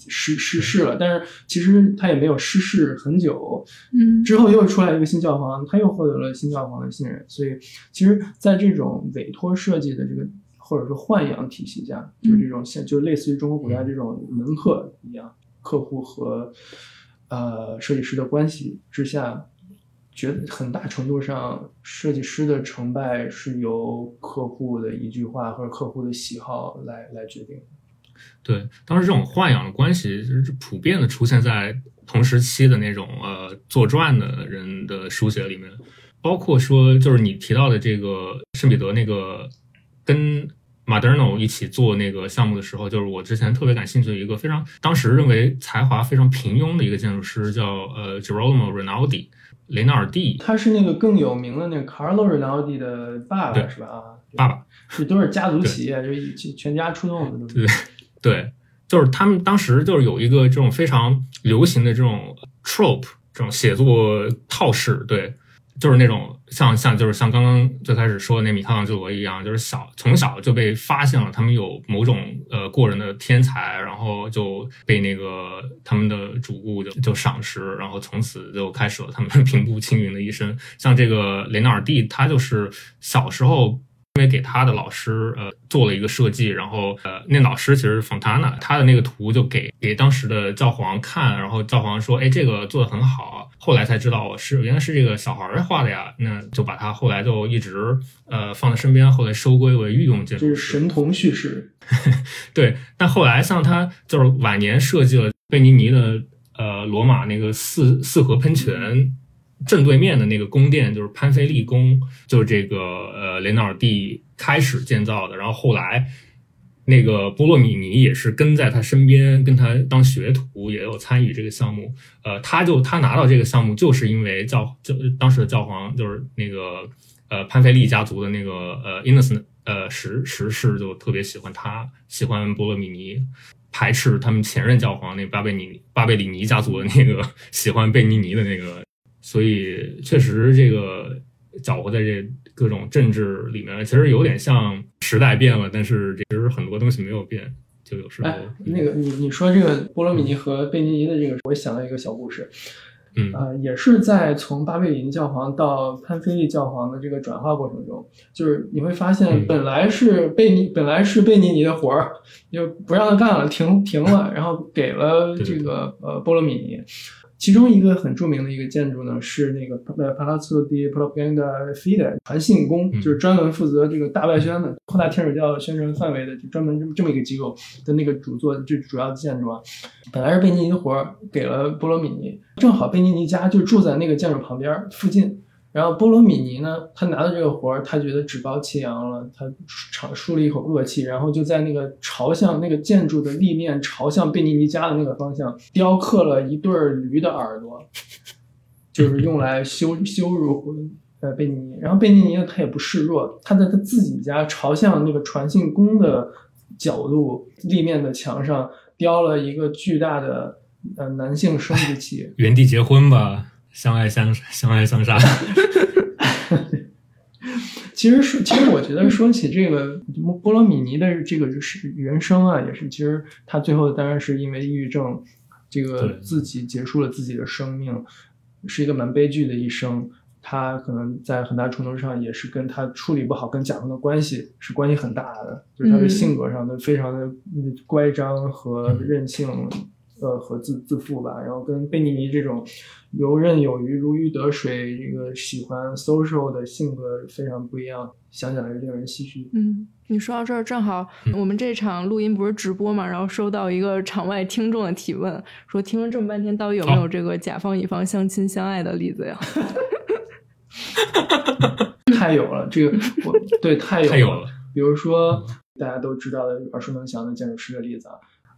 失失势了。但是其实他也没有失势很久，嗯之后又出来一个新教皇，他又获得了新教皇的信任。所以其实，在这种委托设计的这个或者说豢养体系下，就是这种像就类似于中国古代这种门客一样，客户和呃设计师的关系之下。觉得很大程度上，设计师的成败是由客户的一句话或者客户的喜好来来决定的。对，当时这种豢养的关系是普遍的出现在同时期的那种呃作传的人的书写里面，包括说就是你提到的这个圣彼得那个跟 Maderno 一起做那个项目的时候，就是我之前特别感兴趣的一个非常当时认为才华非常平庸的一个建筑师叫呃 Gerolamo Rinaldi。雷纳尔蒂，他是那个更有名的那个 Carlo Rinaldi 的爸爸是吧？啊，爸爸是都是家族企业，就是全家出动。对对，就是他们当时就是有一个这种非常流行的这种 trope，这种写作套式，对，就是那种像像就是像刚刚最开始说的那米开朗基罗一样，就是小从小就被发现了他们有某种呃过人的天才，然后就被那个他们的主顾就就赏识，然后从此就开始了他们 (laughs) 平步青云的一生。像这个雷纳尔蒂，他就是小时候因为给他的老师呃做了一个设计，然后呃那老师其实是 Fontana，他的那个图就给给当时的教皇看，然后教皇说，哎，这个做的很好。后来才知道是原来是这个小孩儿画的呀，那就把他后来就一直呃放在身边，后来收归为御用建筑师。神童叙事。(laughs) 对，但后来像他就是晚年设计了贝尼尼的呃罗马那个四四合喷泉正对面的那个宫殿，就是潘菲利宫，就是这个呃雷纳尔蒂开始建造的，然后后来。那个波洛米尼也是跟在他身边，跟他当学徒，也有参与这个项目。呃，他就他拿到这个项目，就是因为教就当时的教皇就是那个呃潘菲利家族的那个呃 Innocent 呃十十世就特别喜欢他，喜欢波洛米尼，排斥他们前任教皇那巴贝尼巴贝里尼家族的那个喜欢贝尼尼的那个，所以确实这个搅和在这各种政治里面，其实有点像时代变了，但是其实很多东西没有变，就有时候哎，那个你你说这个波罗米尼和贝尼尼的这个，我也想到一个小故事。嗯呃，也是在从巴贝里尼教皇到潘菲利教皇的这个转化过程中，就是你会发现，嗯本来是贝尼，本来是贝尼尼的活儿，就不让他干了，停停了，然后给了这个呃波罗米尼。其中一个很著名的一个建筑呢，是那个呃 Palazzo di Propaganda Fide 传信宫，嗯就是专门负责这个大外宣的扩大天主教宣传范围的，就专门这么这么一个机构的那个主座，就主要的建筑啊，本来是贝尼尼的活儿给了波罗米尼，正好贝尼尼家就住在那个建筑旁边儿附近。然后波罗米尼呢，他拿到这个活儿，他觉得趾高气扬了，他长舒了一口恶气，然后就在那个朝向那个建筑的立面朝向贝尼尼家的那个方向雕刻了一对儿驴的耳朵，就是用来羞羞辱呃贝尼尼。然后贝尼尼呢，他也不示弱，他在他自己家朝向那个传信宫的角度立面的墙上雕了一个巨大的呃男性生殖器。原地结婚吧，相爱相相爱相杀。(laughs) 其实说，其实我觉得说起这个波罗米尼的这个是人生啊，也是其实他最后当然是因为抑郁症，这个自己结束了自己的生命，是一个蛮悲剧的一生。他可能在很大程度上也是跟他处理不好跟甲方的关系是关系很大的，就是他的嗯性格上的非常的嗯乖张和任性，呃和自自负吧。然后跟贝尼尼这种游刃有余、如鱼得水，这个喜欢 social 的性格非常不一样，想想是令人唏嘘。嗯，你说到这儿，正好我们这场录音不是直播嘛，然后收到一个场外听众的提问，说听了这么半天，到底有没有这个甲方乙方相亲相爱的例子呀？(laughs) 太有了，这个我对太有太有了。比如说大家都知道的耳熟能详的建筑师的例子啊，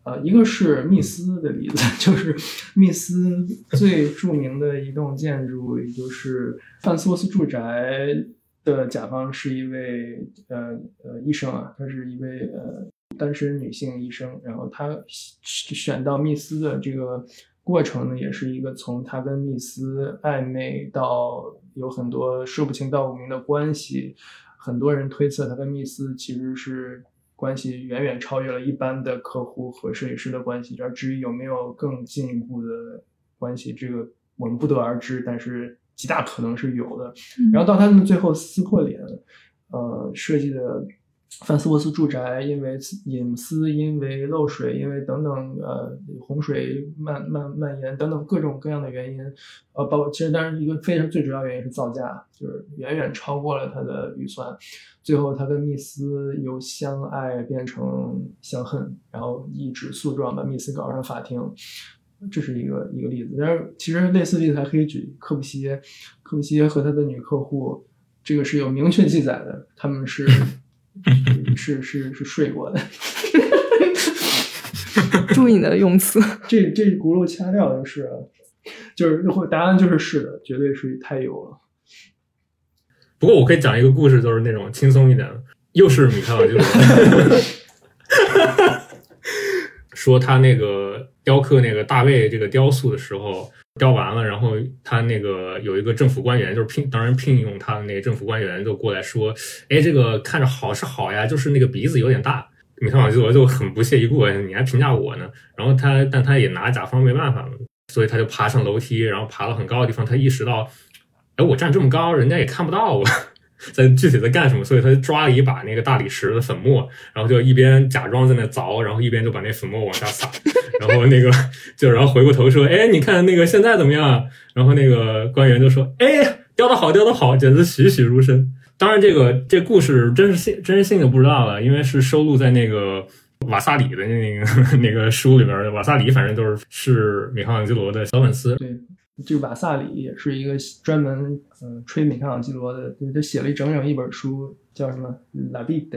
呃，一个是密斯的例子，(laughs) 就是密斯最著名的一栋建筑，也就是范斯沃斯住宅的甲方是一位呃呃医生啊，她是一位呃单身女性医生，然后她选到密斯的这个过程呢，也是一个从她跟密斯暧昧到有很多说不清道不明的关系，很多人推测他跟密斯其实是关系远远超越了一般的客户和设计师的关系，而至于有没有更进一步的关系，这个我们不得而知，但是极大可能是有的。然后到他们最后撕破脸，呃，设计的范斯沃斯住宅因为隐私、因为漏水、因为等等呃洪水蔓蔓蔓延等等各种各样的原因，呃，包括其实当然一个非常最主要原因是造价，就是远远超过了他的预算。最后，他跟密斯由相爱变成相恨，然后一纸诉状把密斯搞上法庭。这是一个一个例子，但是其实类似例子还可以举科布西耶，科布西耶和他的女客户，这个是有明确记载的，他们是是是是睡过的。(laughs) 注意你的用词。这这轱辘掐掉就是，就是答案就是是的，绝对是太油了。不过我可以讲一个故事，就是那种轻松一点的，又是米开朗基罗，(laughs) 说他那个雕刻那个大卫这个雕塑的时候，雕完了，然后他那个有一个政府官员，就是聘当然聘用他的那个政府官员就过来说，哎，这个看着好是好呀，就是那个鼻子有点大。米开朗基罗就很不屑一顾，你还评价我呢？然后他，但他也拿甲方没办法嘛，所以他就爬上楼梯，然后爬到很高的地方，他意识到，哎，我站这么高，人家也看不到我。(laughs) 在具体在干什么，所以他就抓了一把那个大理石的粉末，然后就一边假装在那凿，然后一边就把那粉末往下撒，然后那个就然后回过头说：“哎，你看那个现在怎么样？”然后那个官员就说：“哎，雕的好，雕的好，简直栩栩如生。”当然，这个这故事真实性真实性就不知道了，因为是收录在那个瓦萨里的那个那个书里边的。瓦萨里反正都是是米开朗基罗的小粉丝。对，这个瓦萨里也是一个专门嗯、呃吹米开朗基罗的，就他写了一整整一本书，叫什么《La Vita》，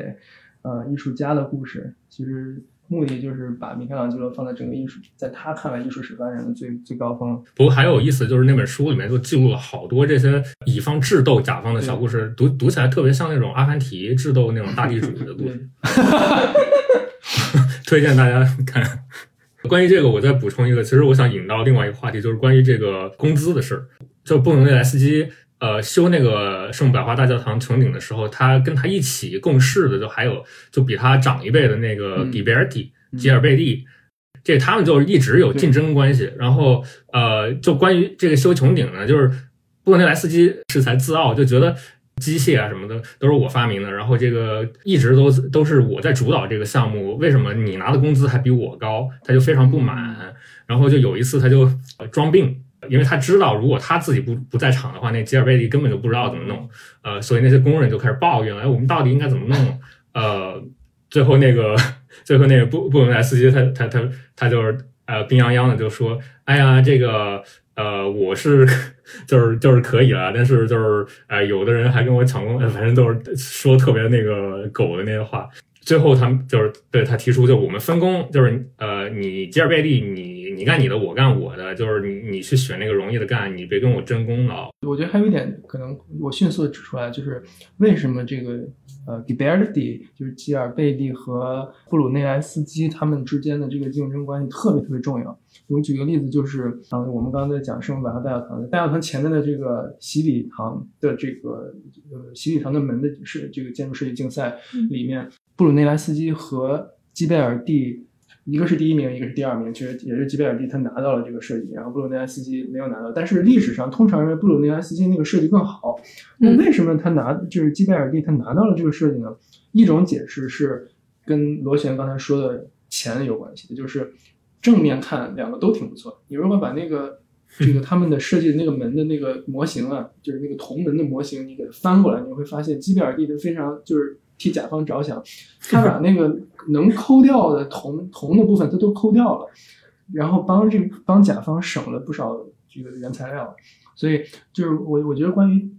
呃，艺术家的故事。其实目的就是把米开朗基罗放在整个艺术，在他看来艺术史发展的最最高峰。不过还有意思，就是那本书里面就记录了好多这些乙方智斗甲方的小故事，读读起来特别像那种阿凡提智斗那种大地主的故对事，，(laughs) (laughs) 推荐大家看。关于这个，我再补充一个，其实我想引到另外一个话题，就是关于这个工资的事儿。就布鲁内莱斯基，呃，修那个圣母百花大教堂穹顶的时候，他跟他一起共事的，就还有就比他长一辈的那个嗯迪贝尔蒂、吉尔贝蒂，这他们就是一直有竞争关系。然后，呃，就关于这个修穹顶呢，就是布鲁内莱斯基是才自傲，就觉得机械啊什么的都是我发明的，然后这个一直都都是我在主导这个项目，为什么你拿的工资还比我高？他就非常不满，然后就有一次他就呃装病。因为他知道，如果他自己不不在场的话，那吉尔贝蒂根本就不知道怎么弄，呃，所以那些工人就开始抱怨了，哎，我们到底应该怎么弄？呃，最后那个最后那个布布伦莱斯基他他他他就是呃病殃殃的就说，哎呀，这个呃我是就是就是可以了，但是就是哎有的人还跟我抢功，反正都是说特别那个狗的那些话。最后他们就是对他提出，就我们分工，就是呃，你吉尔贝利，你你干你的，我干我的，就是你你去选那个容易的干，你别跟我争功劳。我觉得还有一点可能我迅速的指出来，就是为什么这个呃 Ghiberti 就是吉尔贝蒂和布鲁内莱斯基他们之间的这个竞争关系特别特别重要。我举个例子，就是啊、呃我们刚刚在讲圣母百花大教堂，大教堂前面的这个洗礼堂的这个呃洗礼堂的门的是这个建筑设计竞赛里面，布鲁内莱斯基和基贝尔蒂。一个是第一名，一个是第二名，其实也是基贝尔蒂他拿到了这个设计，然后布鲁内莱斯基没有拿到。但是历史上通常认为布鲁内莱斯基那个设计更好。那嗯为什么他拿就是基贝尔蒂他拿到了这个设计呢？一种解释是跟螺旋刚才说的钱有关系的，就是正面看两个都挺不错。你如果把那个 (laughs) 这个他们的设计的那个门的那个模型啊，就是那个铜门的模型，你给它翻过来，你会发现基贝尔蒂的非常就是替甲方着想，他把那个能抠掉的铜铜的部分他都抠掉了，然后帮这帮甲方省了不少这个原材料，所以就是我我觉得关于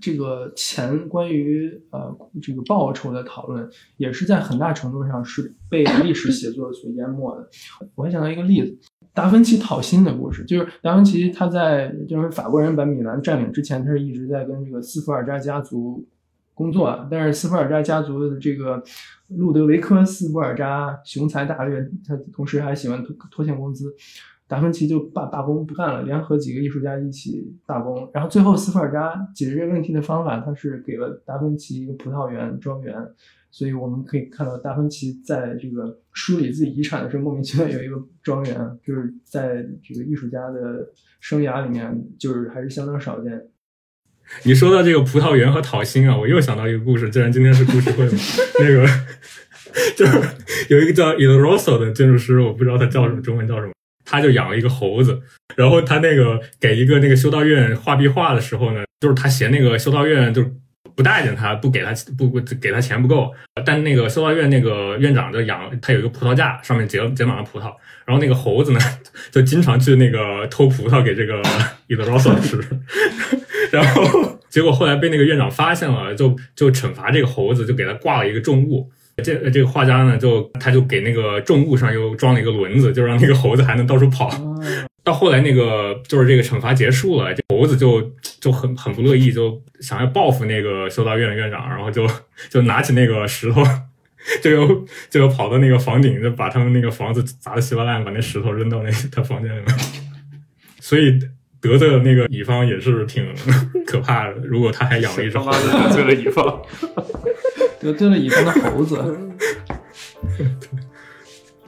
这个钱，关于呃这个报酬的讨论，也是在很大程度上是被历史写作所淹没的。我还想到一个例子。达芬奇讨薪的故事，就是达芬奇他在就是法国人把米兰占领之前，他是一直在跟这个斯福尔扎家族工作啊。但是斯普尔扎家族的这个路德维科·斯福尔扎雄才大略，他同时还喜欢拖拖欠工资。达芬奇就罢罢工不干了，联合几个艺术家一起罢工。然后最后斯普尔扎解决这个问题的方法，他是给了达芬奇一个葡萄园庄园。所以我们可以看到，达芬奇在这个梳理自己遗产的时候，莫名其妙有一个庄园，就是在这个艺术家的生涯里面，就是还是相当少见。(laughs) 你说到这个葡萄园和讨薪啊，我又想到一个故事。既然今天是故事会嘛，那个就是有一个叫 Il r o s o 的建筑师，我不知道他叫什么，中文叫什么，他就养了一个猴子。然后他那个给一个那个修道院画壁画的时候呢，就是他嫌那个修道院就不待见他，不给他不不给他钱不够。但那个修道院那个院长就养，他有一个葡萄架，上面结结满了葡萄。然后那个猴子呢，(laughs) 就经常去那个偷葡萄给这个伊德罗索吃。(laughs) 然后结果后来被那个院长发现了，就就惩罚这个猴子，就给他挂了一个重物。这这个画家呢，就他就给那个重物上又装了一个轮子，就让那个猴子还能到处跑。到后来那个就是这个惩罚结束了，这猴子就就很很不乐意，就想要报复那个修道院的院长，然后就就拿起那个石头，(laughs) 就又就又跑到那个房顶，就把他们那个房子砸的稀巴烂，把那石头扔到那他房间里面。所以得罪了那个乙方也是挺可怕的。如果他还养了一只猴子，得罪了乙方。(laughs) (laughs) 得罪了乙方的猴子。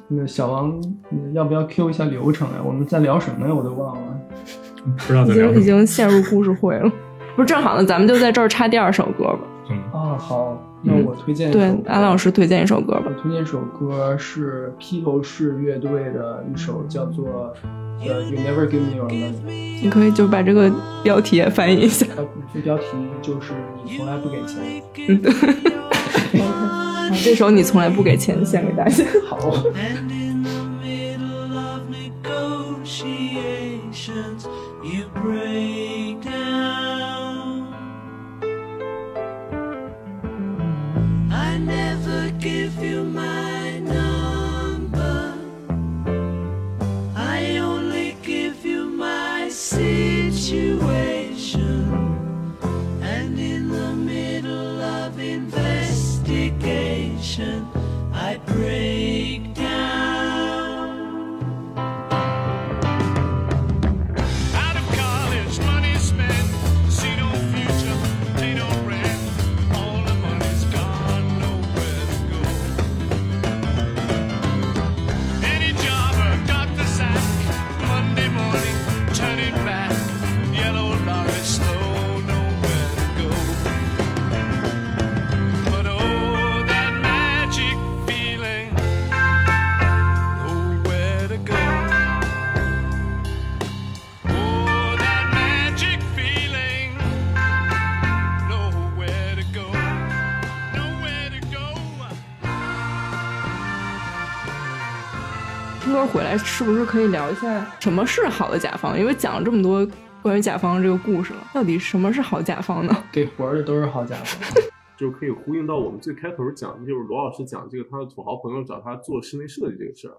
那小王，你要不要 Q 一下流程呀？我们在聊什么呀？我都忘了。不知道已怎么样。经已经陷入故事会了。不是正好呢，咱们就在这儿插第二首歌吧。嗯，哦，好，那我推荐一首对，安老师推荐一首歌吧我。推荐一首歌是披头士乐队的一首叫做呃 You Never Give Me Your Money，你可以就把这个标题也翻译一下。它副标题就是你从来不给钱。好 (laughs) 这首你从来不给钱，献给大家。好，And in the middle of negotiations, you 是不是可以聊一下什么是好的甲方？因为讲了这么多关于甲方这个故事了，到底什么是好甲方呢？(laughs) 给活儿的都是好甲方。(laughs) 就可以呼应到我们最开头讲的，就是罗老师讲这个他的土豪朋友找他做室内设计这个事儿，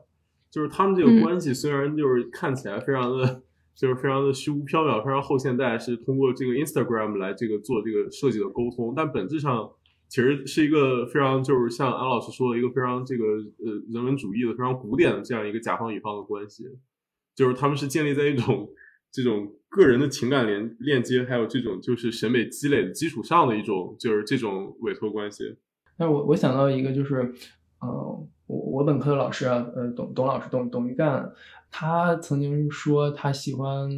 就是他们这个关系虽然就是看起来非常的，就是非常的虚无缥缈，非常后现代，是通过这个 Instagram 来这个做这个设计的沟通，但本质上其实是一个非常就是像安老师说的一个非常这个呃人文主义的非常古典的这样一个甲方乙方的关系，就是他们是建立在一种这种个人的情感连链接，还有这种就是审美积累的基础上的一种就是这种委托关系。但我我想到一个就是，呃，我我本科的老师啊，呃，董董老师董董玉干，他曾经说他喜欢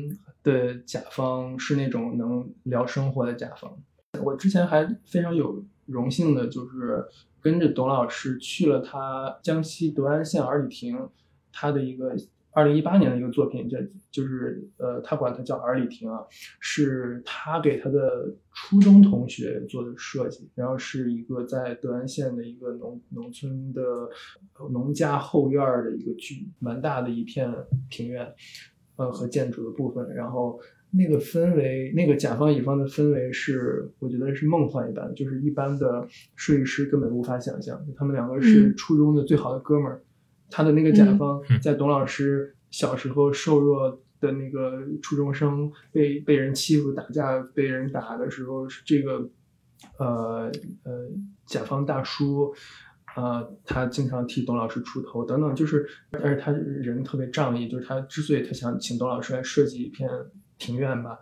的甲方是那种能聊生活的甲方。我之前还非常有荣幸的，就是跟着董老师去了他江西德安县儿里亭，他的一个二零一八年的一个作品，叫就是呃，他管它叫儿里亭啊，是他给他的初中同学做的设计，然后是一个在德安县的一个农农村的农家后院的一个巨蛮大的一片庭院，呃和建筑的部分，然后那个氛围，那个甲方乙方的氛围是我觉得是梦幻一般，就是一般的设计师根本无法想象，他们两个是嗯。初中的最好的哥们儿，他的那个甲嗯。方嗯。在董老师小时候瘦弱的那个初中生被被人欺负、打架、被人打的时候，是这个呃呃甲方大叔。呃，他经常替董老师出头，等等，就是，而且他人特别仗义，就是他之所以他想请董老师来设计一片庭院吧，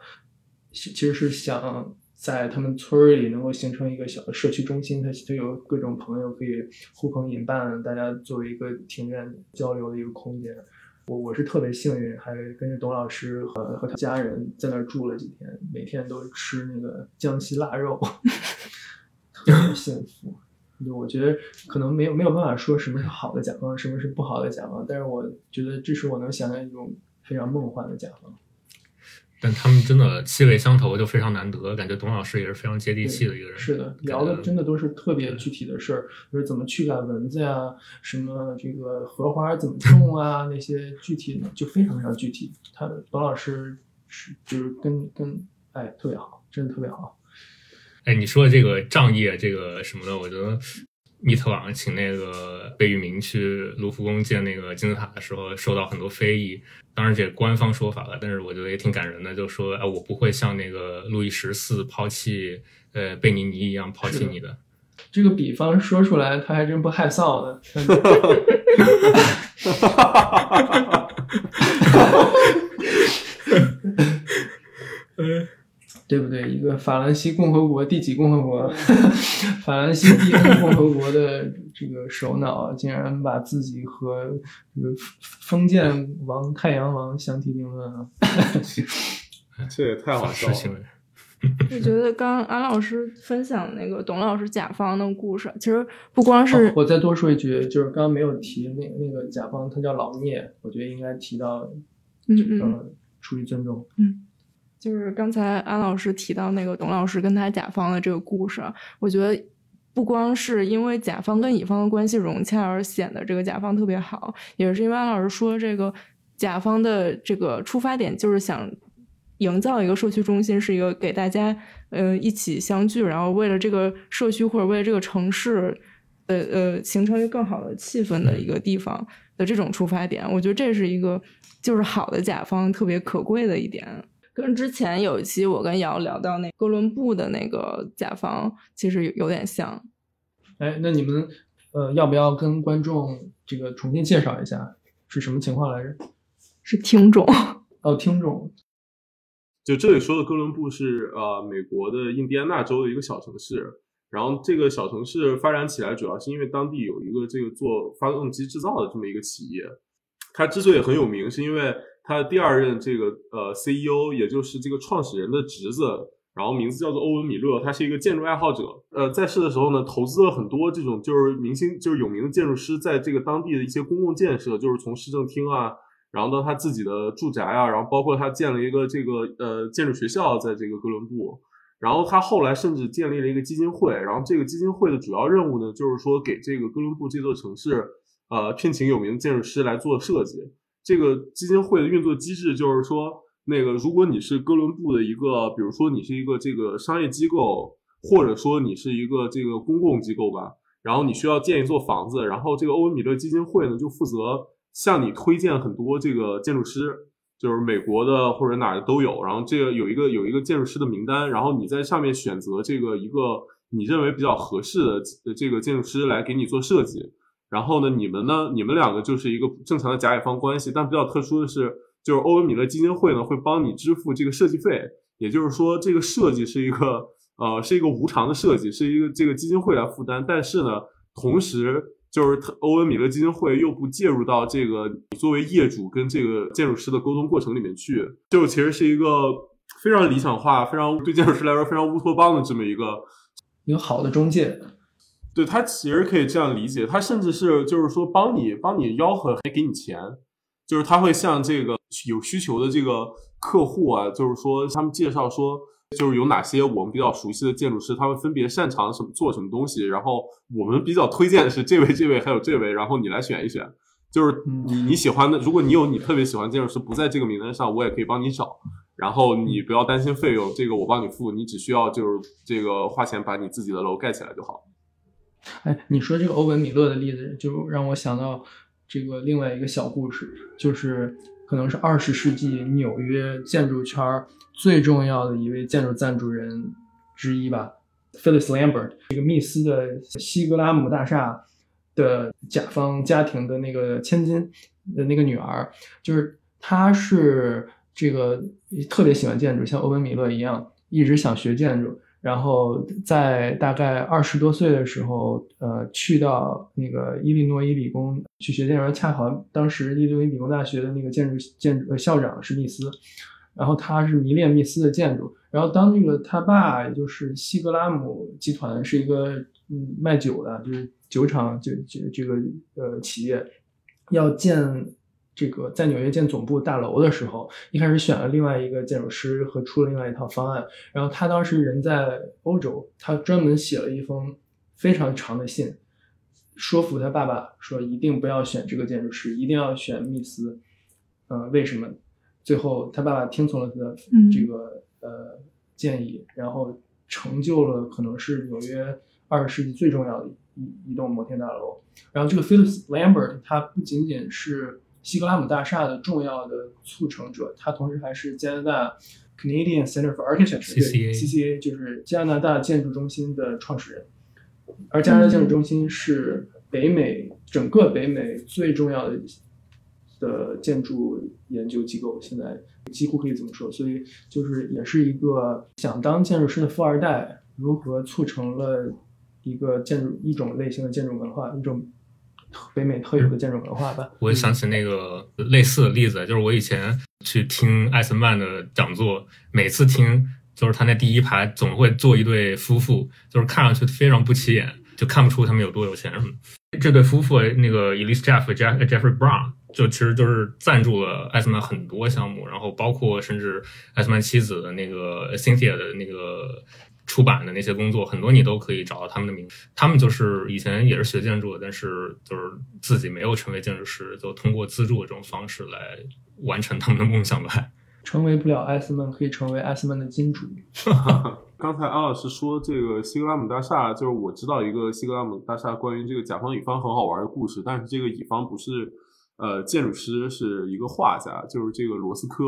其实是想在他们村里能够形成一个小的社区中心，他他有各种朋友可以呼朋引伴，大家作为一个庭院交流的一个空间。我我是特别幸运，还跟着董老师和和他家人在那儿住了几天，每天都吃那个江西腊肉，(laughs) 特别幸福。就我觉得可能没有没有办法说什么是好的甲方，什么是不好的甲方，但是我觉得这是我能想象一种非常梦幻的甲方。但他们真的气味相投，就非常难得。感觉董老师也是非常接地气的一个人。是的，聊的真的都是特别具体的事儿，就是怎么驱赶蚊子呀，什么这个荷花怎么种啊，那些具体的就非常非常具体。他董老师是就是跟跟哎特别好，真的特别好。哎，你说的这个仗义这个什么的，我觉得密特朗请那个贝聿铭去卢浮宫建那个金字塔的时候，受到很多非议。当然，这官方说法了，但是我觉得也挺感人的，就说哎，我不会像那个路易十四抛弃呃贝尼尼一样抛弃你的。(laughs) 这个比方说出来，他还真不害臊的。(laughs) (laughs) 对不对？一个法兰西共和国第几共和国？(laughs) 法兰西第一共和国的这个首脑，竟然把自己和这个封建王太阳王相提并论啊！(laughs) 这也太好笑了。(laughs) 我觉得刚刚安老师分享那个董老师甲方的故事，其实不光是、哦我再多说一句，就是刚刚没有提那那个甲方，他叫老聂，我觉得应该提到，嗯嗯呃，出于尊重。就是刚才安老师提到那个董老师跟他甲方的这个故事，我觉得不光是因为甲方跟乙方的关系融洽而显得这个甲方特别好，也是因为安老师说这个甲方的这个出发点就是想营造一个社区中心，是一个给大家呃一起相聚，然后为了这个社区或者为了这个城市。呃呃，形成一个更好的气氛的一个地方的这种出发点，我觉得这是一个就是好的甲方特别可贵的一点。跟之前有一期我跟瑶聊到那哥伦布的那个甲方，其实有有点像。哎，那你们呃要不要跟观众这个重新介绍一下是什么情况来着？是听众，哦，听众，就这里说的哥伦布是呃美国的印第安纳州的一个小城市，然后这个小城市发展起来主要是因为当地有一个这个做发动机制造的这么一个企业，它之所以很有名，是因为他的第二任这个呃 CEO，也就是这个创始人的侄子，然后名字叫做欧文米勒，他是一个建筑爱好者。呃，在世的时候呢，投资了很多这种就是明星就是有名的建筑师在这个当地的一些公共建设，就是从市政厅啊。然后到他自己的住宅啊，然后包括他建了一个这个呃建筑学校，在这个哥伦布。然后他后来甚至建立了一个基金会，然后这个基金会的主要任务呢，就是说给这个哥伦布这座城市，呃，聘请有名的建筑师来做设计。这个基金会的运作机制就是说，那个如果你是哥伦布的一个，比如说你是一个这个商业机构，或者说你是一个这个公共机构吧，然后你需要建一座房子，然后这个欧文米勒基金会呢就负责向你推荐很多这个建筑师，就是美国的或者哪儿的都有。然后这个有一个有一个建筑师的名单，然后你在上面选择这个一个你认为比较合适的这个建筑师来给你做设计。然后呢，你们呢，你们两个就是一个正常的甲乙方关系，但比较特殊的是，就是欧文米勒基金会呢会帮你支付这个设计费，也就是说，这个设计是一个呃是一个无偿的设计，是一个这个基金会来负担，但是呢，同时就是欧文米勒基金会又不介入到这个你作为业主跟这个建筑师的沟通过程里面去，就其实是一个非常理想化、非常对建筑师来说非常乌托邦的这么一个一个好的中介，对他其实可以这样理解，他甚至是就是说帮你帮你吆喝，还给你钱，就是他会向这个有需求的这个客户啊，就是说他们介绍说，就是有哪些我们比较熟悉的建筑师，他们分别擅长什么做什么东西，然后我们比较推荐的是这位、这位还有这位，然后你来选一选。就是你你喜欢的，如果你有你特别喜欢建筑师不在这个名单上，我也可以帮你找。然后你不要担心费用，这个我帮你付，你只需要就是这个花钱把你自己的楼盖起来就好。哎，你说这个欧文米勒的例子，就让我想到这个另外一个小故事，就是可能是二十世纪纽约建筑圈儿最重要的一位建筑赞助人之一吧，Phyllis Lambert，这个密斯的西格拉姆大厦的甲方家庭的那个千金的那个女儿，就是她是这个特别喜欢建筑，像欧文米勒一样，一直想学建筑。然后在大概二十多岁的时候，呃，去到那个伊利诺伊理工去学建筑，恰好当时伊利诺伊理工大学的那个建筑建筑、呃、校长是密斯，然后他是迷恋密斯的建筑。然后当那个他爸，也就是西格拉姆集团，是一个嗯卖酒的，就是酒厂就就这个呃企业，要建这个在纽约建总部大楼的时候，一开始选了另外一个建筑师和出了另外一套方案。然后他当时人在欧洲，他专门写了一封非常长的信，说服他爸爸说一定不要选这个建筑师，一定要选密斯。呃，为什么？最后他爸爸听从了他的嗯这个、呃建议，然后成就了可能是纽约二十世纪最重要的一一栋摩天大楼。然后这个 Phyllis Lambert，他不仅仅是西格拉姆大厦的重要的促成者，他同时还是加拿大 Canadian Center for Architecture CCA 就是加拿大建筑中心的创始人。而加拿大建筑中心是北美整个北美最重要的的建筑研究机构，现在几乎可以这么说。所以就是也是一个想当建筑师的富二代，如何促成了一个建筑一种类型的建筑文化，一种北美特有的建筑文化吧。我想起那个类似的例子，就是我以前去听艾森曼的讲座，每次听就是他那第一排总会坐一对夫妇，就是看上去非常不起眼，就看不出他们有多有钱什么。这对夫妇那个 Elise Jeff Jeff Jeffrey Brown 就其实就是赞助了艾斯曼很多项目，然后包括甚至艾斯曼妻子的那个 Cynthia 的那个出版的那些工作，很多你都可以找到他们的名字。他们就是以前也是学建筑的，但是就是自己没有成为建筑师，就通过资助的这种方式来完成他们的梦想吧。(laughs) 成为不了艾斯曼，可以成为艾斯曼的金主。(laughs) 刚才安老师说这个西格拉姆大厦，就是我知道一个西格拉姆大厦关于这个甲方乙方很好玩的故事，但是这个乙方不是呃建筑师，是一个画家，就是这个罗斯科，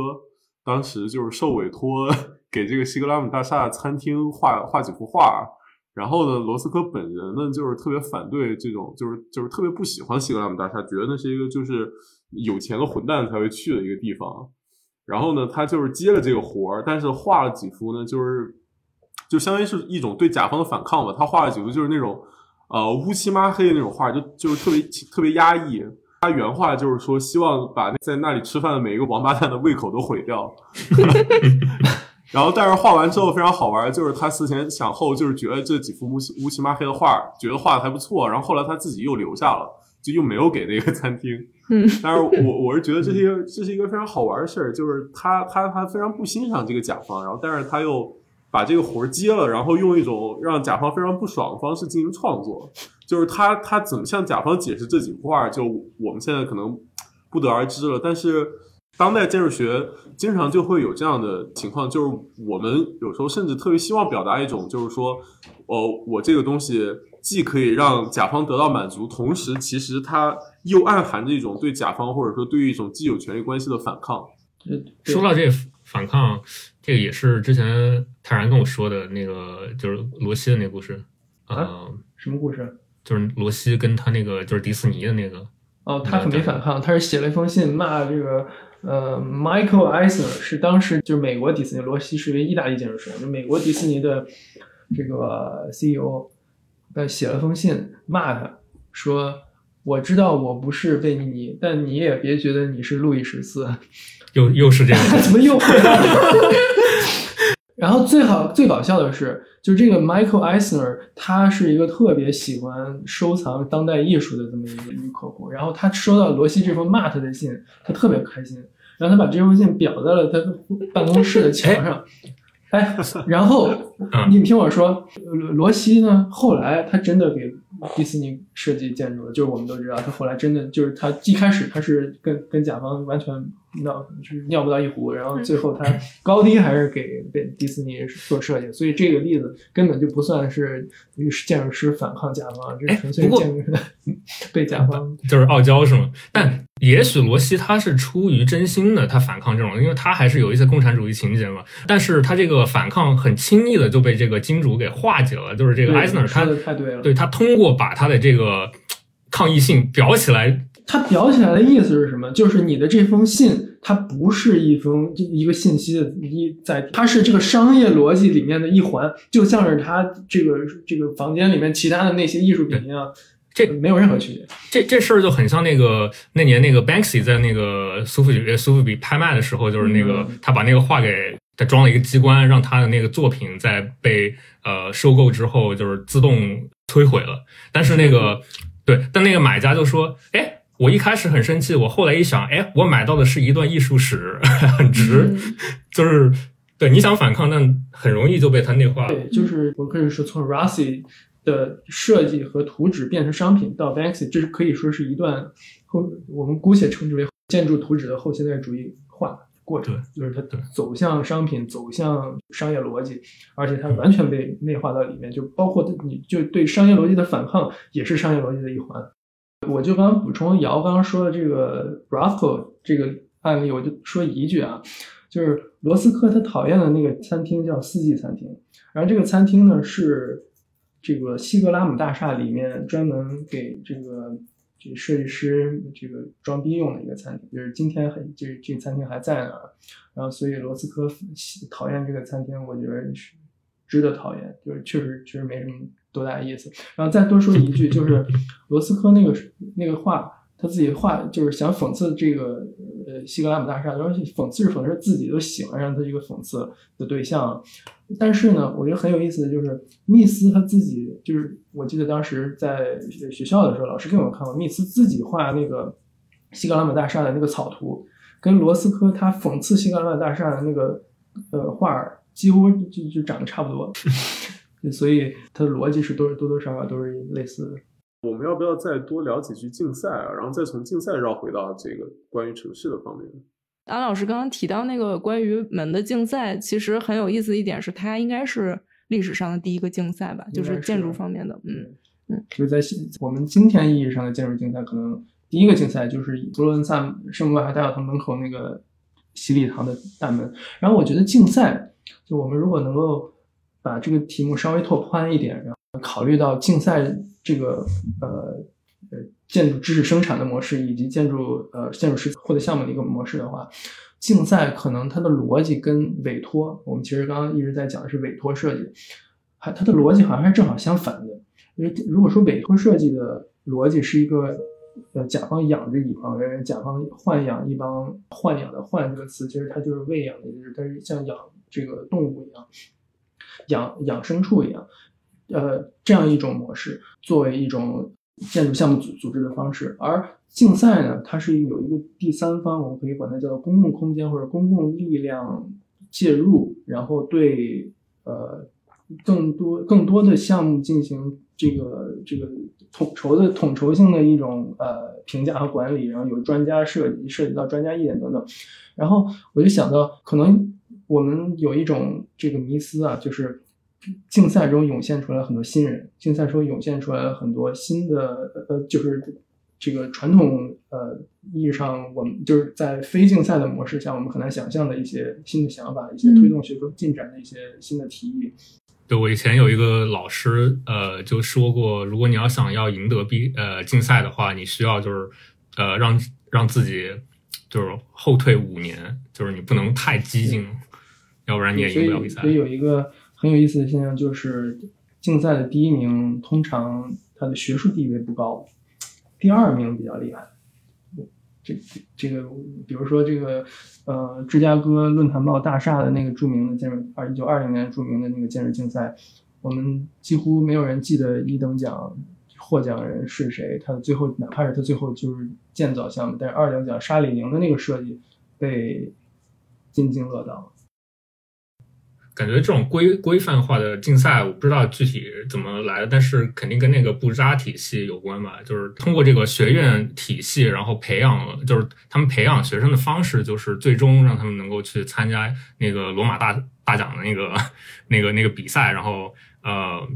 当时就是受委托 (laughs) 给这个西格拉姆大厦餐厅画画几幅画。然后呢，罗斯科本人呢，就是特别反对这种，就是就是特别不喜欢西格拉姆大厦，觉得那是一个就是有钱的混蛋才会去的一个地方。然后呢，他就是接了这个活儿，但是画了几幅呢，就是就相当于是一种对甲方的反抗吧。他画了几幅就是那种呃乌漆抹黑的那种画，就就是特别特别压抑。他原话就是说，希望把在那里吃饭的每一个王八蛋的胃口都毁掉。(laughs) 然后，但是画完之后非常好玩，就是他思前想后，就是觉得这几幅乌漆乌漆抹黑的画，觉得画的还不错。然后后来他自己又留下了，就又没有给那个餐厅。嗯，但是我我是觉得这是一个这是一个非常好玩的事儿，就是他他他非常不欣赏这个甲方，然后但是他又把这个活儿接了，然后用一种让甲方非常不爽的方式进行创作，就是他他怎么向甲方解释这几幅画，就我们现在可能不得而知了。但是当代建筑学经常就会有这样的情况，就是我们有时候甚至特别希望表达一种，就是说，哦，我这个东西既可以让甲方得到满足，同时其实它又暗含着一种对甲方或者说对于一种既有权利关系的反抗。说到这反抗，这个也是之前泰然跟我说的那个，就是罗西的那个故事，呃，啊什么故事？就是罗西跟他那个就是迪士尼的那个，哦，他可没反抗，他是写了一封信骂这个呃 Michael Eisner，是当时就是美国迪士尼，罗西是一位意大利建筑师，就美国迪士尼的这个 CEO，呃，写了封信骂他说。我知道我不是贝尼尼，但你也别觉得你是路易十四。又又是这个，(laughs) 怎么又回来了？然后最好最搞笑的是，就是这个 Michael Eisner，他是一个特别喜欢收藏当代艺术的这么一个一个客户。然后他收到罗西这封骂他的信，他特别开心，然后他把这封信裱在了他办公室的墙上。哎，然后嗯你听我说，罗罗西呢，后来他真的给迪士尼设计建筑的，就是我们都知道，他后来真的就是他一开始他是跟跟甲方完全闹就是尿不到一壶，然后最后他高低还是给给迪士尼做设计，所以这个例子根本就不算是建筑师反抗甲方，这纯粹建筑师 (laughs) 被甲方就是傲娇是吗？但也许罗西他是出于真心的，他反抗这种，因为他还是有一些共产主义情节嘛。但是他这个反抗很轻易的就被这个金主给化解了，就是这个对埃斯纳他说的太对了，对他通过把他的这个抗议信裱起来，他裱起来的意思是什么？就是你的这封信，它不是一封一个信息的一载体，它是这个商业逻辑里面的一环，就像是他这个这个房间里面其他的那些艺术品一样，这没有任何区别。这这事儿就很像那个那年那个 Banksy 在那个苏富比苏富比拍卖的时候，就是那个、嗯他把那个画给他装了一个机关，让他的那个作品在被呃收购之后就是自动摧毁了。但是那个 (laughs) 对，但那个买家就说，哎。我一开始很生气，我后来一想，哎，我买到的是一段艺术史，很值，嗯 (laughs) 就是对你想反抗，但很容易就被他内化了。对，就是我可以说从 Rossi 的设计和图纸变成商品到 Banksy，这是可以说是一段后我们姑且称之为建筑图纸的后现代主义化过程，就是它对走向商品，走向商业逻辑，而且它完全被内化到里面，就包括你就对商业逻辑的反抗也是商业逻辑的一环。我就刚刚补充姚刚刚说的这个 Rothko 这个案例，我就说一句啊，就是罗斯科他讨厌的那个餐厅叫四季餐厅，然后这个餐厅呢是这个西格拉姆大厦里面专门给这个这个设计师这个装逼用的一个餐厅，就是今天还这这餐厅还在那儿，然后所以罗斯科讨厌这个餐厅，我觉得是值得讨厌，就是确实确实没什么多大意思。然后再多说一句，就是罗斯科那个那个画他自己画就是想讽刺这个呃西格拉姆大厦，然后讽刺是讽刺自己都喜欢上他这个讽刺的对象。但是呢，我觉得很有意思的就是密斯他自己，就是我记得当时在学校的时候，老师给我们看过密斯自己画那个西格拉姆大厦的那个草图，跟罗斯科他讽刺西格拉姆大厦的那个呃画几乎就就长得差不多，(laughs) 所以它的逻辑是多多多少少都是类似的。我们要不要再多聊几句竞赛啊？然后再从竞赛绕回到这个关于城市的方面。安老师刚刚提到那个关于门的竞赛，其实很有意思的一点是，它应该是历史上的第一个竞赛吧，就是建筑方面的。嗯嗯，就是在我们今天意义上的建筑竞赛，可能第一个竞赛就是以佛罗伦萨圣母大教堂门口那个洗礼堂的大门。然后我觉得竞赛，就我们如果能够把这个题目稍微拓宽一点，然后考虑到竞赛这个呃呃建筑知识生产的模式，以及建筑呃建筑师或者项目的一个模式的话，竞赛可能它的逻辑跟委托，我们其实刚刚一直在讲的是委托设计，还它的逻辑好像还是正好相反的。因为如果说委托设计的逻辑是一个，呃，甲方养着乙方，甲方豢养一帮豢养的豢这个词，其实它就是喂养的，就是它是像养这个动物一样，养养牲畜一样，呃，这样一种模式作为一种建筑项目组组织的方式，而竞赛呢，它是有一个第三方，我们可以管它叫做公共空间或者公共力量介入，然后对呃更多更多的项目进行这个这个统筹的统筹性的一种呃评价和管理，然后有专家设计涉及到专家意见等等，然后我就想到，可能我们有一种这个迷思啊，就是竞赛中涌现出来很多新人，竞赛中涌现出来很多新的呃，就是这个传统呃意义上，我们就是在非竞赛的模式下，我们很难想象的一些新的想法，一些推动学科进展的一些新的提议。对我以前有一个老师，呃，就说过，如果你要想要赢得比呃竞赛的话，你需要就是呃让让自己就是后退五年，就是你不能太激进，要不然你也赢不了比赛所。以有一个很有意思的现象，就是竞赛的第一名通常他的学术地位不高，第二名比较厉害。这这这个，比如说这个呃，芝加哥论坛报大厦的那个著名的建筑，二一九二零年著名的那个建筑竞赛，我们几乎没有人记得一等奖获奖人是谁，他的最后哪怕是他最后就是建造项目，但是二等奖沙里宁的那个设计被津津乐道。感觉这种规规范化的竞赛，我不知道具体怎么来的，但是肯定跟那个布扎体系有关吧。就是通过这个学院体系，然后培养，就是他们培养学生的方式，就是最终让他们能够去参加那个罗马大大奖的那个那个 (laughs) 那个比赛，然后呃，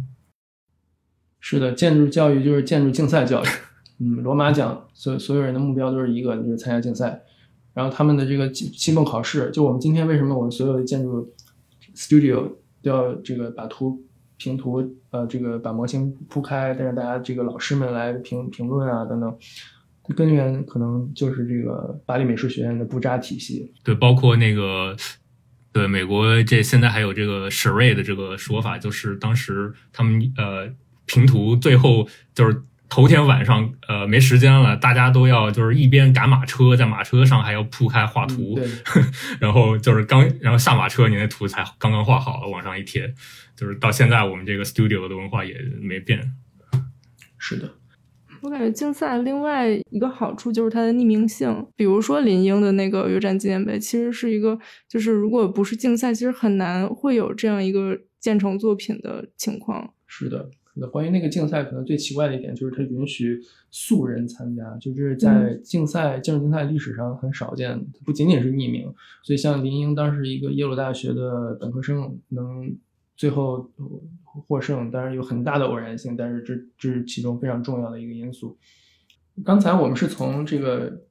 是的，建筑教育就是建筑竞赛教育。嗯，罗马奖所所有人的目标都是一个，就是参加竞赛。然后他们的这个期期末考试，就我们今天为什么我们所有的建筑 studio 都要这个把图平图，呃，这个把模型铺开，带让大家这个老师们来评评论啊等等，根源可能就是这个巴黎美术学院的布扎体系。对，包括那个，对美国这现在还有这个史瑞的这个说法，就是当时他们呃平图最后就是头天晚上呃没时间了，大家都要就是一边赶马车，在马车上还要铺开画图，嗯对 (laughs) 然后就是刚然后下马车，你那图才刚刚画好了，往上一贴，就是到现在我们这个 studio 的文化也没变。是的，我感觉竞赛另外一个好处就是它的匿名性，比如说林英的那个越战纪念碑，其实是一个，就是如果不是竞赛，其实很难会有这样一个建成作品的情况。是的，是的。关于那个竞赛，可能最奇怪的一点就是它允许素人参加，就是在竞赛、建筑竞赛历史上很少见，不仅仅是匿名。所以像林英当时一个耶鲁大学的本科生能最后获胜，当然有很大的偶然性，但是这这是其中非常重要的一个因素。刚才我们是从这个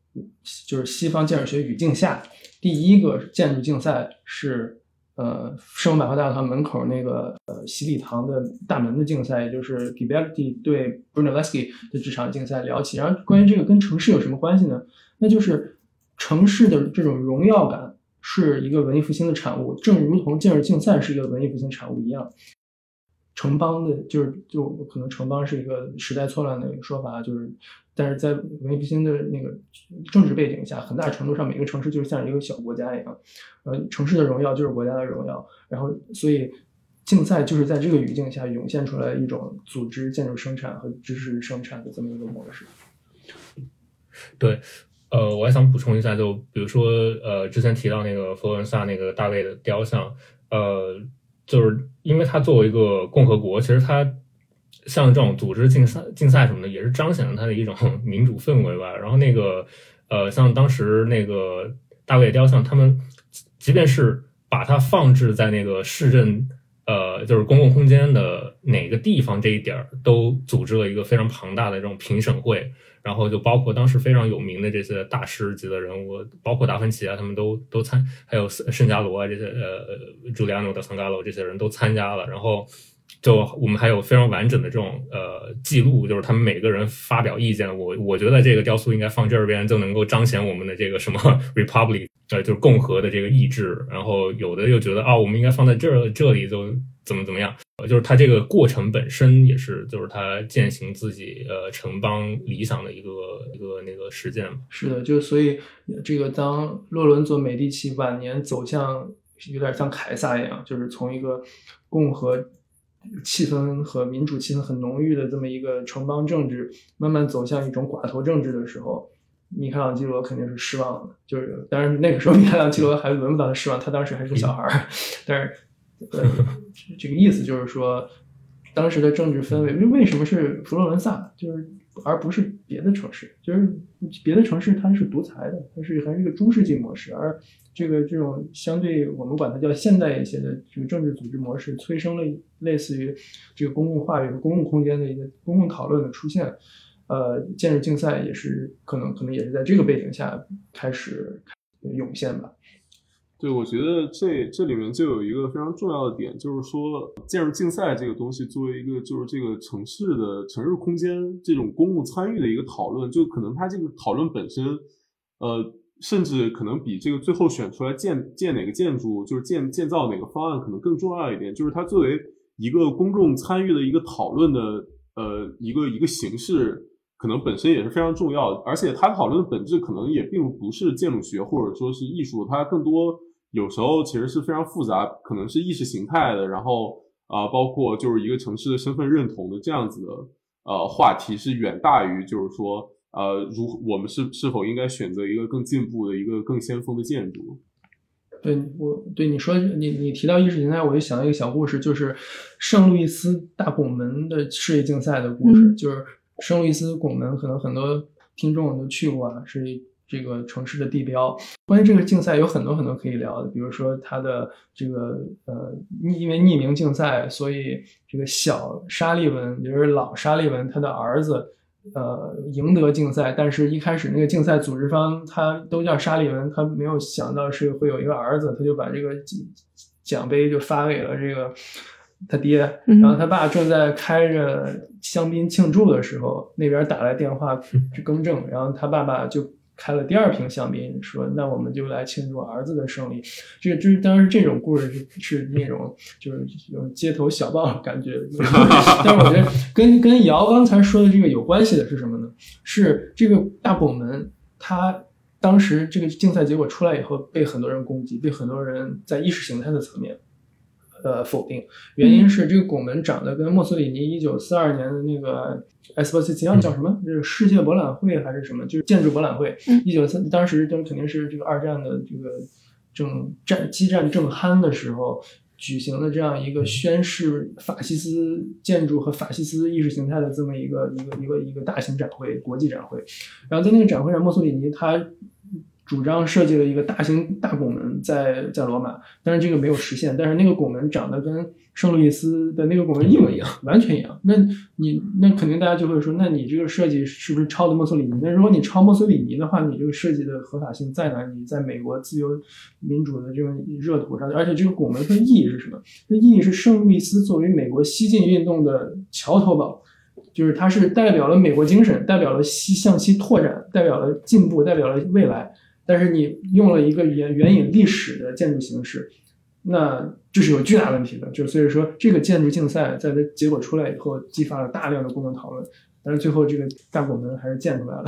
就是西方建筑学语境下，第一个建筑竞赛是呃圣母百花大堂门口那个呃洗礼堂的大门的竞赛，也就是 Ghiberti 对 Brunelleschi 的这场竞赛聊起。然后关于这个跟城市有什么关系呢？那就是城市的这种荣耀感是一个文艺复兴的产物，正如同建筑竞赛是一个文艺复兴产物一样。城邦的，就是就可能城邦是一个时代错乱的一个说法，就是但是在文艺复兴的那个政治背景下，很大程度上每个城市就是像一个小国家一样，呃，城市的荣耀就是国家的荣耀，然后所以竞赛就是在这个语境下涌现出来一种组织建筑生产和知识生产的这么一个模式。对，呃，我还想补充一下，就比如说，呃，之前提到那个佛罗伦萨那个大卫的雕像，呃，就是因为它作为一个共和国，其实它像这种组织竞赛、竞赛什么的，也是彰显了它的一种 (laughs) 民主氛围吧。然后那个，呃，像当时那个大卫雕像，他们即便是把它放置在那个市政。呃，就是公共空间的哪个地方这一点儿，都组织了一个非常庞大的这种评审会，然后就包括当时非常有名的这些大师级的人物，包括达芬奇啊，他们都都参，还有圣加罗啊这些呃，朱利安诺德桑加罗这些人都参加了，然后就我们还有非常完整的这种呃记录，就是他们每个人发表意见。我我觉得这个雕塑应该放这边，就能够彰显我们的这个什么 (laughs) republic。呃，就是共和的这个意志，然后有的又觉得啊，我们应该放在这这里，就怎么怎么样。呃，就是它这个过程本身也是，就是他践行自己呃城邦理想的一个一个那个实践嘛。是的，就所以这个当洛伦佐美第奇晚年走向有点像凯撒一样，就是从一个共和气氛和民主气氛很浓郁的这么一个城邦政治，慢慢走向一种寡头政治的时候。米开朗基罗肯定是失望的，就是当然那个时候米开朗基罗还轮不到他失望，他当时还是个小孩儿，但是呃，这个意思就是说，当时的政治氛围，为为什么是佛罗伦萨，就是而不是别的城市，就是别的城市它是独裁的，它是还是一个中世纪模式，而这个这种相对我们管它叫现代一些的这个政治组织模式，催生了类似于这个公共话语和公共空间的一个公共讨论的出现。呃，建筑竞赛也是可能，可能也是在这个背景下开始涌现吧。对，我觉得这这里面就有一个非常重要的点，就是说建筑竞赛这个东西作为一个就是这个城市的城市空间这种公共参与的一个讨论，就可能它这个讨论本身，呃，甚至可能比这个最后选出来建建哪个建筑，就是建建造哪个方案可能更重要一点。就是它作为一个公众参与的一个讨论的呃一个一个形式。可能本身也是非常重要的，而且它讨论的本质可能也并不是建筑学或者说是艺术，它更多有时候其实是非常复杂，可能是意识形态的，然后啊、包括就是一个城市的身份认同的这样子的呃话题是远大于就是说呃如我们是是否应该选择一个更进步的一个更先锋的建筑。对我对你说你你提到意识形态，我就想到一个小故事，就是圣路易斯大拱门的世界竞赛的故事，嗯就是圣路易斯拱门，可能很多听众都去过啊，是这个城市的地标。关于这个竞赛有很多很多可以聊的，比如说它的这个呃，因为匿名竞赛，所以这个小沙利文，也就是老沙利文他的儿子。呃，赢得竞赛，但是一开始那个竞赛组织方他都叫沙利文，他没有想到是会有一个儿子，他就把这个奖奖杯就发给了这个他爹，嗯然后他爸正在开着香槟庆祝的时候，那边打来电话去更正，然后他爸爸就开了第二瓶香槟，说那我们就来庆祝儿子的胜利。这个就是当时这种故事是是那种就是有街头小报的感觉，(laughs) 但是我觉得跟跟姚刚才说的这个有关系的是什么呢？是这个大拱门，它当时这个竞赛结果出来以后，被很多人攻击，被很多人在意识形态的层面。呃，否定原因是这个拱门长得跟墨索里尼一九四二年的那个 Esposizione 叫什么？就是世界博览会还是什么？就是建筑博览会嗯。一九四当时就肯定是这个二战的这个正战激战正酣的时候，举行的这样一个宣示法西斯建筑和法西斯意识形态的这么一个一个一个一个大型展会，国际展会。然后在那个展会上，墨索里尼他主张设计了一个大型大拱门在在罗马，但是这个没有实现。但是那个拱门长得跟圣路易斯的那个拱门一模一样，完全一样。那你那肯定大家就会说，那你这个设计是不是抄的墨索里尼？那如果你抄墨索里尼的话，你这个设计的合法性在哪？你在美国自由民主的这种热土上，而且这个拱门的意义是什么？那意义是圣路易斯作为美国西进运动的桥头堡。就是它是代表了美国精神，代表了西向西拓展，代表了进步，代表了未来。但是你用了一个援援引历史的建筑形式，那就是有巨大问题的。就所以说，这个建筑竞赛在它结果出来以后，激发了大量的公众讨论，但是最后这个大拱门还是建出来了。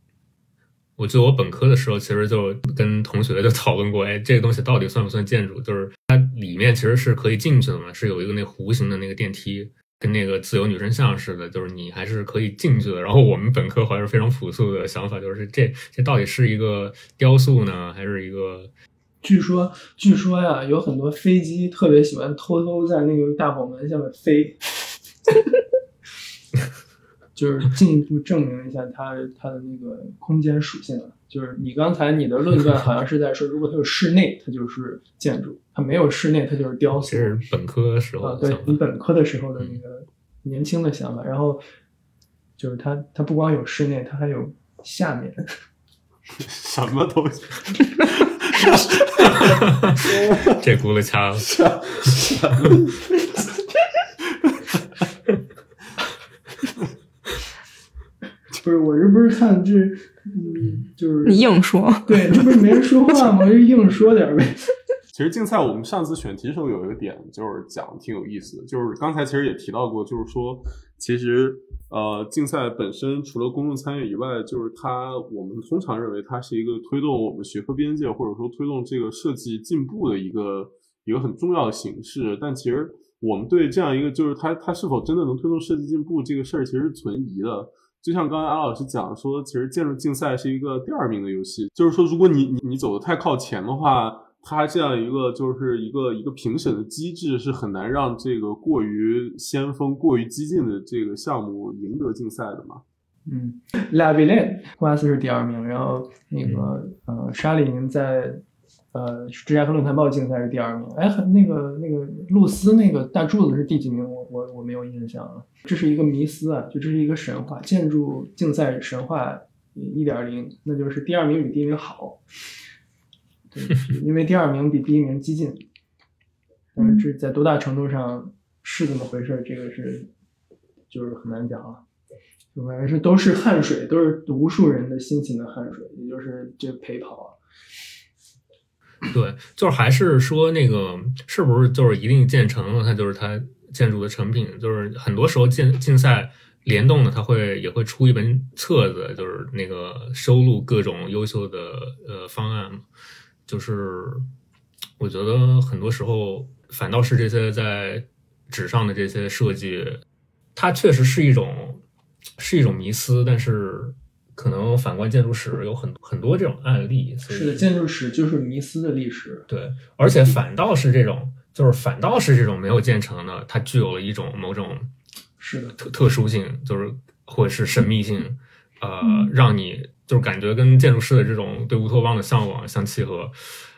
(laughs) 我记得我本科的时候，其实就跟同学就讨论过，哎，这个东西到底算不算建筑？就是它里面其实是可以进去的嘛，是有一个那弧形的那个电梯，跟那个自由女神像似的，就是你还是可以进去的。然后我们本科好像是非常朴素的想法，就是这这到底是一个雕塑呢，还是一个？据说，据说呀，有很多飞机特别喜欢偷偷在那个大拱门下面飞，(laughs) 就是进一步证明一下它它的那个空间属性啊。就是你刚才你的论断好像是在说，如果它有室内，它就是建筑；它没有室内，它就是雕塑这。是本科时候啊，对你本科的时候的那个年轻的想法，然后就是它它不光有室内，它还有下面。(laughs) 什么东西？(laughs) 这轱辘掐了。(laughs) 不是，我这不是看这，嗯，就是你硬说，(laughs) 对，这不是没人说话吗？就硬说点呗。(laughs) 其实竞赛我们上次选题的时候有一个点就是讲挺有意思的，就是刚才其实也提到过，就是说其实呃竞赛本身除了公众参与以外，就是它我们通常认为它是一个推动我们学科边界或者说推动这个设计进步的一个一个很重要的形式，但其实我们对这样一个就是它它是否真的能推动设计进步这个事儿其实是存疑的。就像刚才安老师讲说，其实建筑竞赛是一个第二名的游戏，就是说，如果你你你走的太靠前的话，它这样一个就是一个一个评审的机制是很难让这个过于先锋、过于激进的这个项目赢得竞赛的嘛。嗯 l a v i l e 瓜斯是第二名，然后那个呃沙林在呃芝加哥论坛报竞赛是第二名。哎，那个那个露丝那个大柱子是第几名？我我我没有印象了。这是一个迷思啊，就这是一个神话，建筑竞赛神话一点零，那就是第二名比第一名好。对，因为第二名比第一名激进，但是这在多大程度上是这么回事，这个是就是很难讲啊。反正是都是汗水，都是无数人的辛勤的汗水，也就是这陪跑啊。对，就是还是说那个是不是就是一定建成了，它就是它建筑的成品？就是很多时候竞竞赛联动的，它会也会出一本册子，就是那个收录各种优秀的呃方案。就是我觉得很多时候反倒是这些在纸上的这些设计，它确实是一种是一种迷思，但是可能反观建筑史有很很多这种案例，是的，建筑史就是迷思的历史。对，而且反倒是这种，就是反倒是这种没有建成的，它具有了一种某种是的，特特殊性，就是或者是神秘性，呃，让你就是感觉跟建筑师的这种对乌托邦的向往相契合。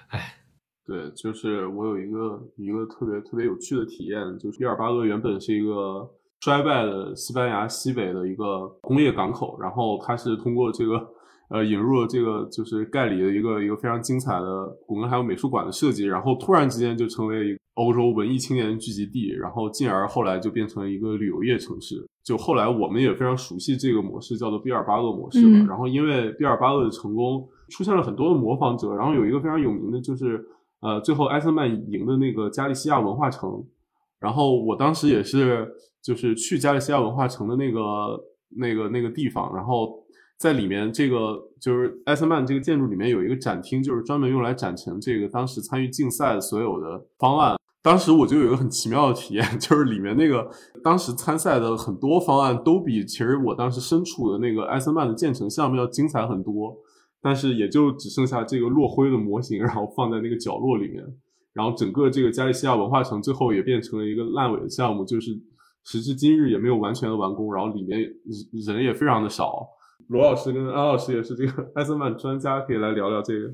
哎，对，就是我有一个一个特别特别有趣的体验，就是毕尔巴鄂原本是一个衰败的西班牙西北的一个工业港口，然后它是通过这个呃引入了这个就是盖里的一个一个非常精彩的古根还有美术馆的设计，然后突然之间就成为欧洲文艺青年聚集地，然后进而后来就变成了一个旅游业城市。就后来我们也非常熟悉这个模式，叫做毕尔巴鄂模式嘛。嗯然后因为毕尔巴鄂的成功，出现了很多的模仿者，然后有一个非常有名的就是呃，最后埃森曼赢的那个加利西亚文化城。然后我当时也是就是去加利西亚文化城的那个那个那个地方，然后在里面这个就是埃森曼这个建筑里面有一个展厅，就是专门用来展陈这个当时参与竞赛的所有的方案。当时我就有一个很奇妙的体验，(laughs) 就是里面那个当时参赛的很多方案都比其实我当时身处的那个埃森曼的建成项目要精彩很多，但是也就只剩下这个落灰的模型，然后放在那个角落里面，然后整个这个加利西亚文化城最后也变成了一个烂尾的项目，就是时至今日也没有完全的完工，然后里面人人也非常的少。罗老师跟安老师也是这个艾森曼专家，可以来聊聊这个。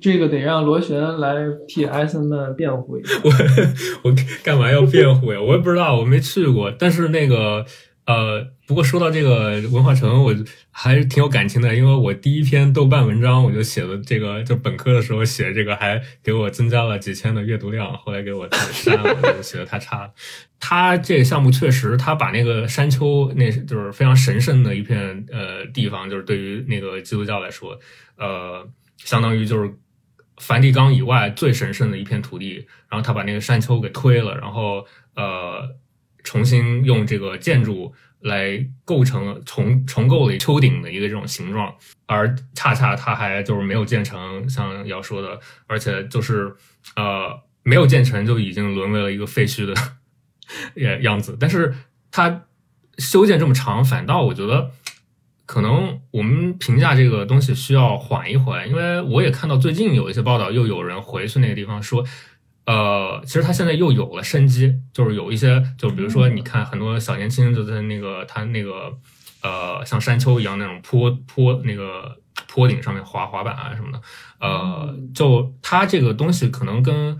这个得让螺旋来替艾森曼辩护一下。(laughs) 我我干嘛要辩护呀？我也不知道，我没去过。但是那个呃，不过说到这个文化城，我还是挺有感情的，因为我第一篇豆瓣文章我就写了这个，就本科的时候写这个，还给我增加了几千的阅读量，后来给我删了，(laughs) 写的太差了。他这个项目确实，他把那个山丘，那就是非常神圣的一片呃地方，就是对于那个基督教来说，呃，相当于就是梵蒂冈以外最神圣的一片土地，然后他把那个山丘给推了，然后呃重新用这个建筑来构成重重构了丘顶的一个这种形状，而恰恰它还就是没有建成，像要说的，而且就是呃没有建成就已经沦为了一个废墟的 (laughs) 样样子，但是它修建这么长，反倒我觉得。可能我们评价这个东西需要缓一缓，因为我也看到最近有一些报道，又有人回去那个地方说，呃，其实他现在又有了生机，就是有一些，就比如说你看很多小年轻就在那个他那个呃像山丘一样那种坡坡那个坡顶上面滑滑板啊什么的，呃，就他这个东西可能跟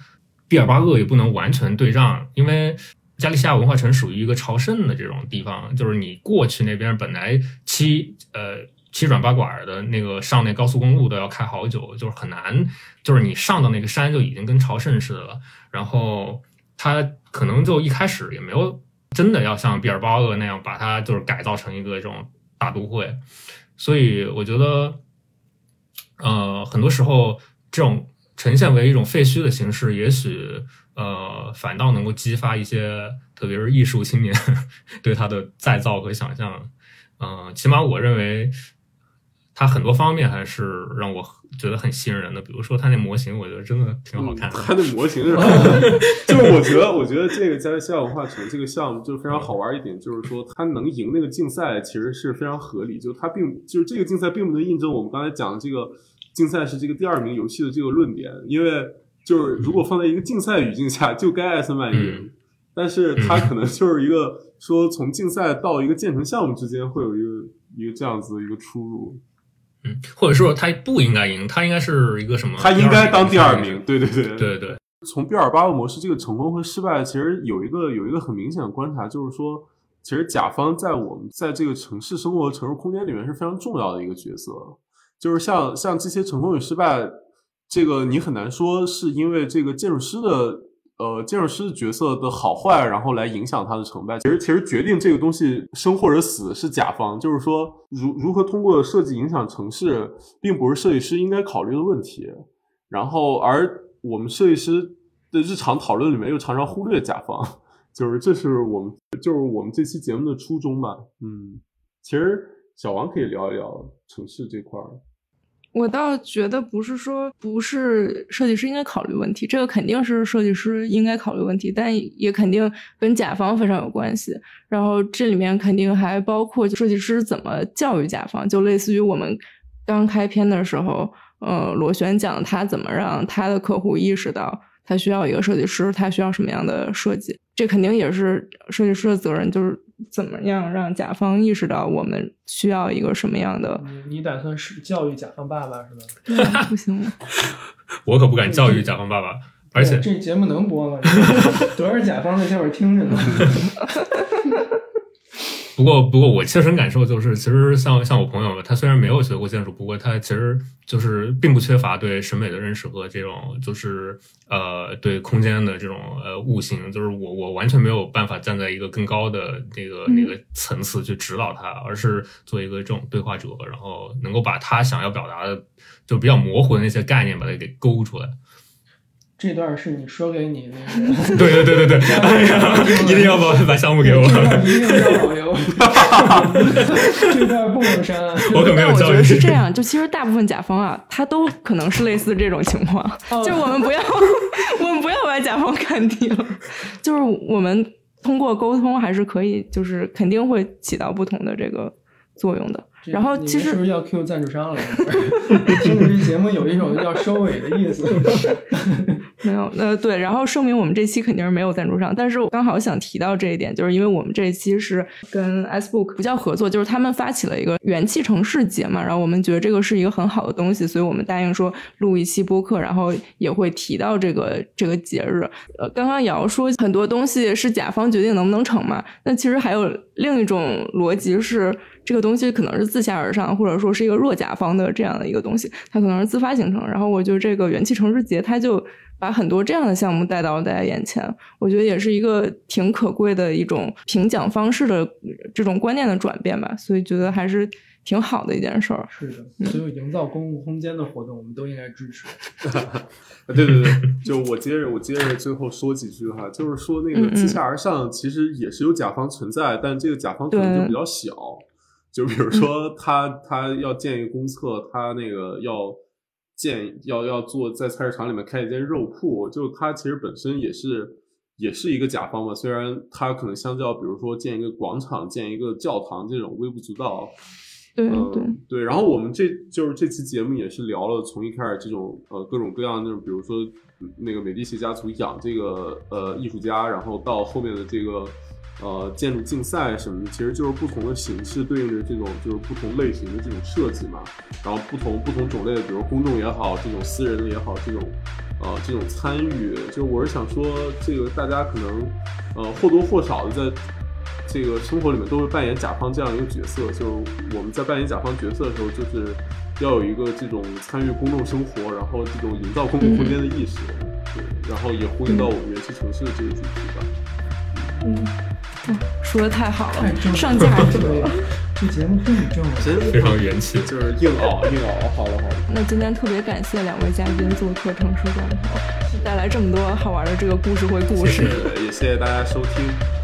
毕尔巴鄂也不能完全对仗，因为。加利西亚文化城属于一个朝圣的这种地方，就是你过去那边本来七呃七转八拐的那个上那高速公路都要开好久，就是很难，就是你上到那个山就已经跟朝圣似的了。然后它可能就一开始也没有真的要像毕尔巴鄂那样把它就是改造成一个这种大都会，所以我觉得，呃，很多时候这种呈现为一种废墟的形式，也许。呃，反倒能够激发一些，特别是艺术青年 (laughs) 对它的再造和想象。嗯、起码我认为它很多方面还是让我觉得很吸引人的。比如说它那模型，我觉得真的挺好看的。它的模型是吧？(laughs) 就是我觉得，我觉得这个加利西亚文化城这个项目就是非常好玩一点，就是说它能赢那个竞赛，其实是非常合理。就它并就是这个竞赛并不能印证我们刚才讲的这个竞赛是这个第二名游戏的这个论点，因为就是如果放在一个竞赛语境下，就该艾森曼赢。嗯但是它可能就是一个说从竞赛到一个建成项目之间会有一个一个这样子的一个出入，嗯，或者说他不应该赢，他应该是一个什么？他应该当第二名名。。对对对对对对，从毕尔巴鄂模式这个成功和失败，其实有一个有一个很明显的观察，就是说，其实甲方在我们在这个城市生活、城市空间里面是非常重要的一个角色。就是像像这些成功与失败，这个你很难说是因为这个建筑师的呃建筑师角色的好坏，然后来影响他的成败。其实其实决定这个东西生或者死是甲方，就是说如如何通过设计影响城市，并不是设计师应该考虑的问题。然后，而我们设计师的日常讨论里面又常常忽略甲方，就是这是我们就是我们这期节目的初衷吧。嗯，其实小王可以聊一聊城市这块儿。我倒觉得不是说不是设计师应该考虑问题，这个肯定是设计师应该考虑问题，但也肯定跟甲方非常有关系。然后这里面肯定还包括设计师怎么教育甲方，就类似于我们刚开篇的时候，呃，螺旋桨他怎么让他的客户意识到他需要一个设计师，他需要什么样的设计，这肯定也是设计师的责任，就是怎么样让甲方意识到我们需要一个什么样的。你你打算是教育甲方爸爸是吧？(laughs) 不行吗？(laughs) 我可不敢教育甲方爸爸，而且这节目能播吗？(laughs) 多少甲方在下边听着呢？不过，不过我切身感受就是，其实像像我朋友，他虽然没有学过建筑，不过他其实就是并不缺乏对审美的认识和这种就是呃对空间的这种呃悟性。就是我我完全没有办法站在一个更高的那个那个层次去指导他，而是做一个这种对话者，然后能够把他想要表达的就比较模糊的那些概念把它给勾出来。这段是你说给你那个，(laughs) 对对对对对，(laughs) 哎呀，一定要把把项目给我。这段一定要保留，这段不能删。我可没但我觉有教育得是这样，就其实大部分甲方啊，他都可能是类似这种情况，哦就是我们不要，(laughs) 我们不要把甲方看低了，就是我们通过沟通还是可以，就是肯定会起到不同的这个作用的。然后其实是不是要 Q 赞助商了？听着这节目有一种要收尾的意思。(laughs) 没有，呃，对，然后声明我们这期肯定是没有赞助商，但是我刚好想提到这一点，就是因为我们这一期是跟 S Book 不叫合作，就是他们发起了一个元气城市节嘛，然后我们觉得这个是一个很好的东西，所以我们答应说录一期播客，然后也会提到这个这个节日。呃，刚刚瑶说很多东西是甲方决定能不能成嘛，那其实还有另一种逻辑是。这个东西可能是自下而上，或者说是一个弱甲方的这样的一个东西，它可能是自发形成。然后我觉得这个元气城市节，它就把很多这样的项目带到了大家眼前，我觉得也是一个挺可贵的一种评奖方式的这种观念的转变吧。所以觉得还是挺好的一件事儿。是的，所有营造公共空间的活动，我们都应该支持。(laughs) 对对对，就我接着我接着最后说几句哈，就是说那个自下而上其实也是有甲方存在，但这个甲方可能就比较小，就比如说他他要建一个公厕，他那个要建要要做在菜市场里面开一间肉铺，就他其实本身也是也是一个甲方嘛，虽然他可能相较比如说建一个广场、建一个教堂这种微不足道，对嗯，对，对，然后我们这就是这期节目也是聊了从一开始这种呃各种各样的那种，比如说嗯那个美第奇家族养这个呃艺术家，然后到后面的这个呃建筑竞赛什么的，其实就是不同的形式对应着这种就是不同类型的这种设计嘛，然后不同不同种类的，比如公众也好，这种私人的也好，这种呃这种参与，就我是想说，这个大家可能呃或多或少的在这个生活里面都会扮演甲方这样一个角色，就是我们在扮演甲方角色的时候，就是要有一个这种参与公众生活，然后这种营造公共空间的意识，对，然后也呼应到我们元气城市的这个主题吧。嗯，嗯 (laughs) 说的太好了，上价值了。这节目太正了。真 (laughs) 非常元气。就是硬熬 (laughs) 硬熬，好了好了，那今天特别感谢两位嘉宾做客城市观头，带来这么多好玩的这个故事会故事。对，也谢谢大家收听。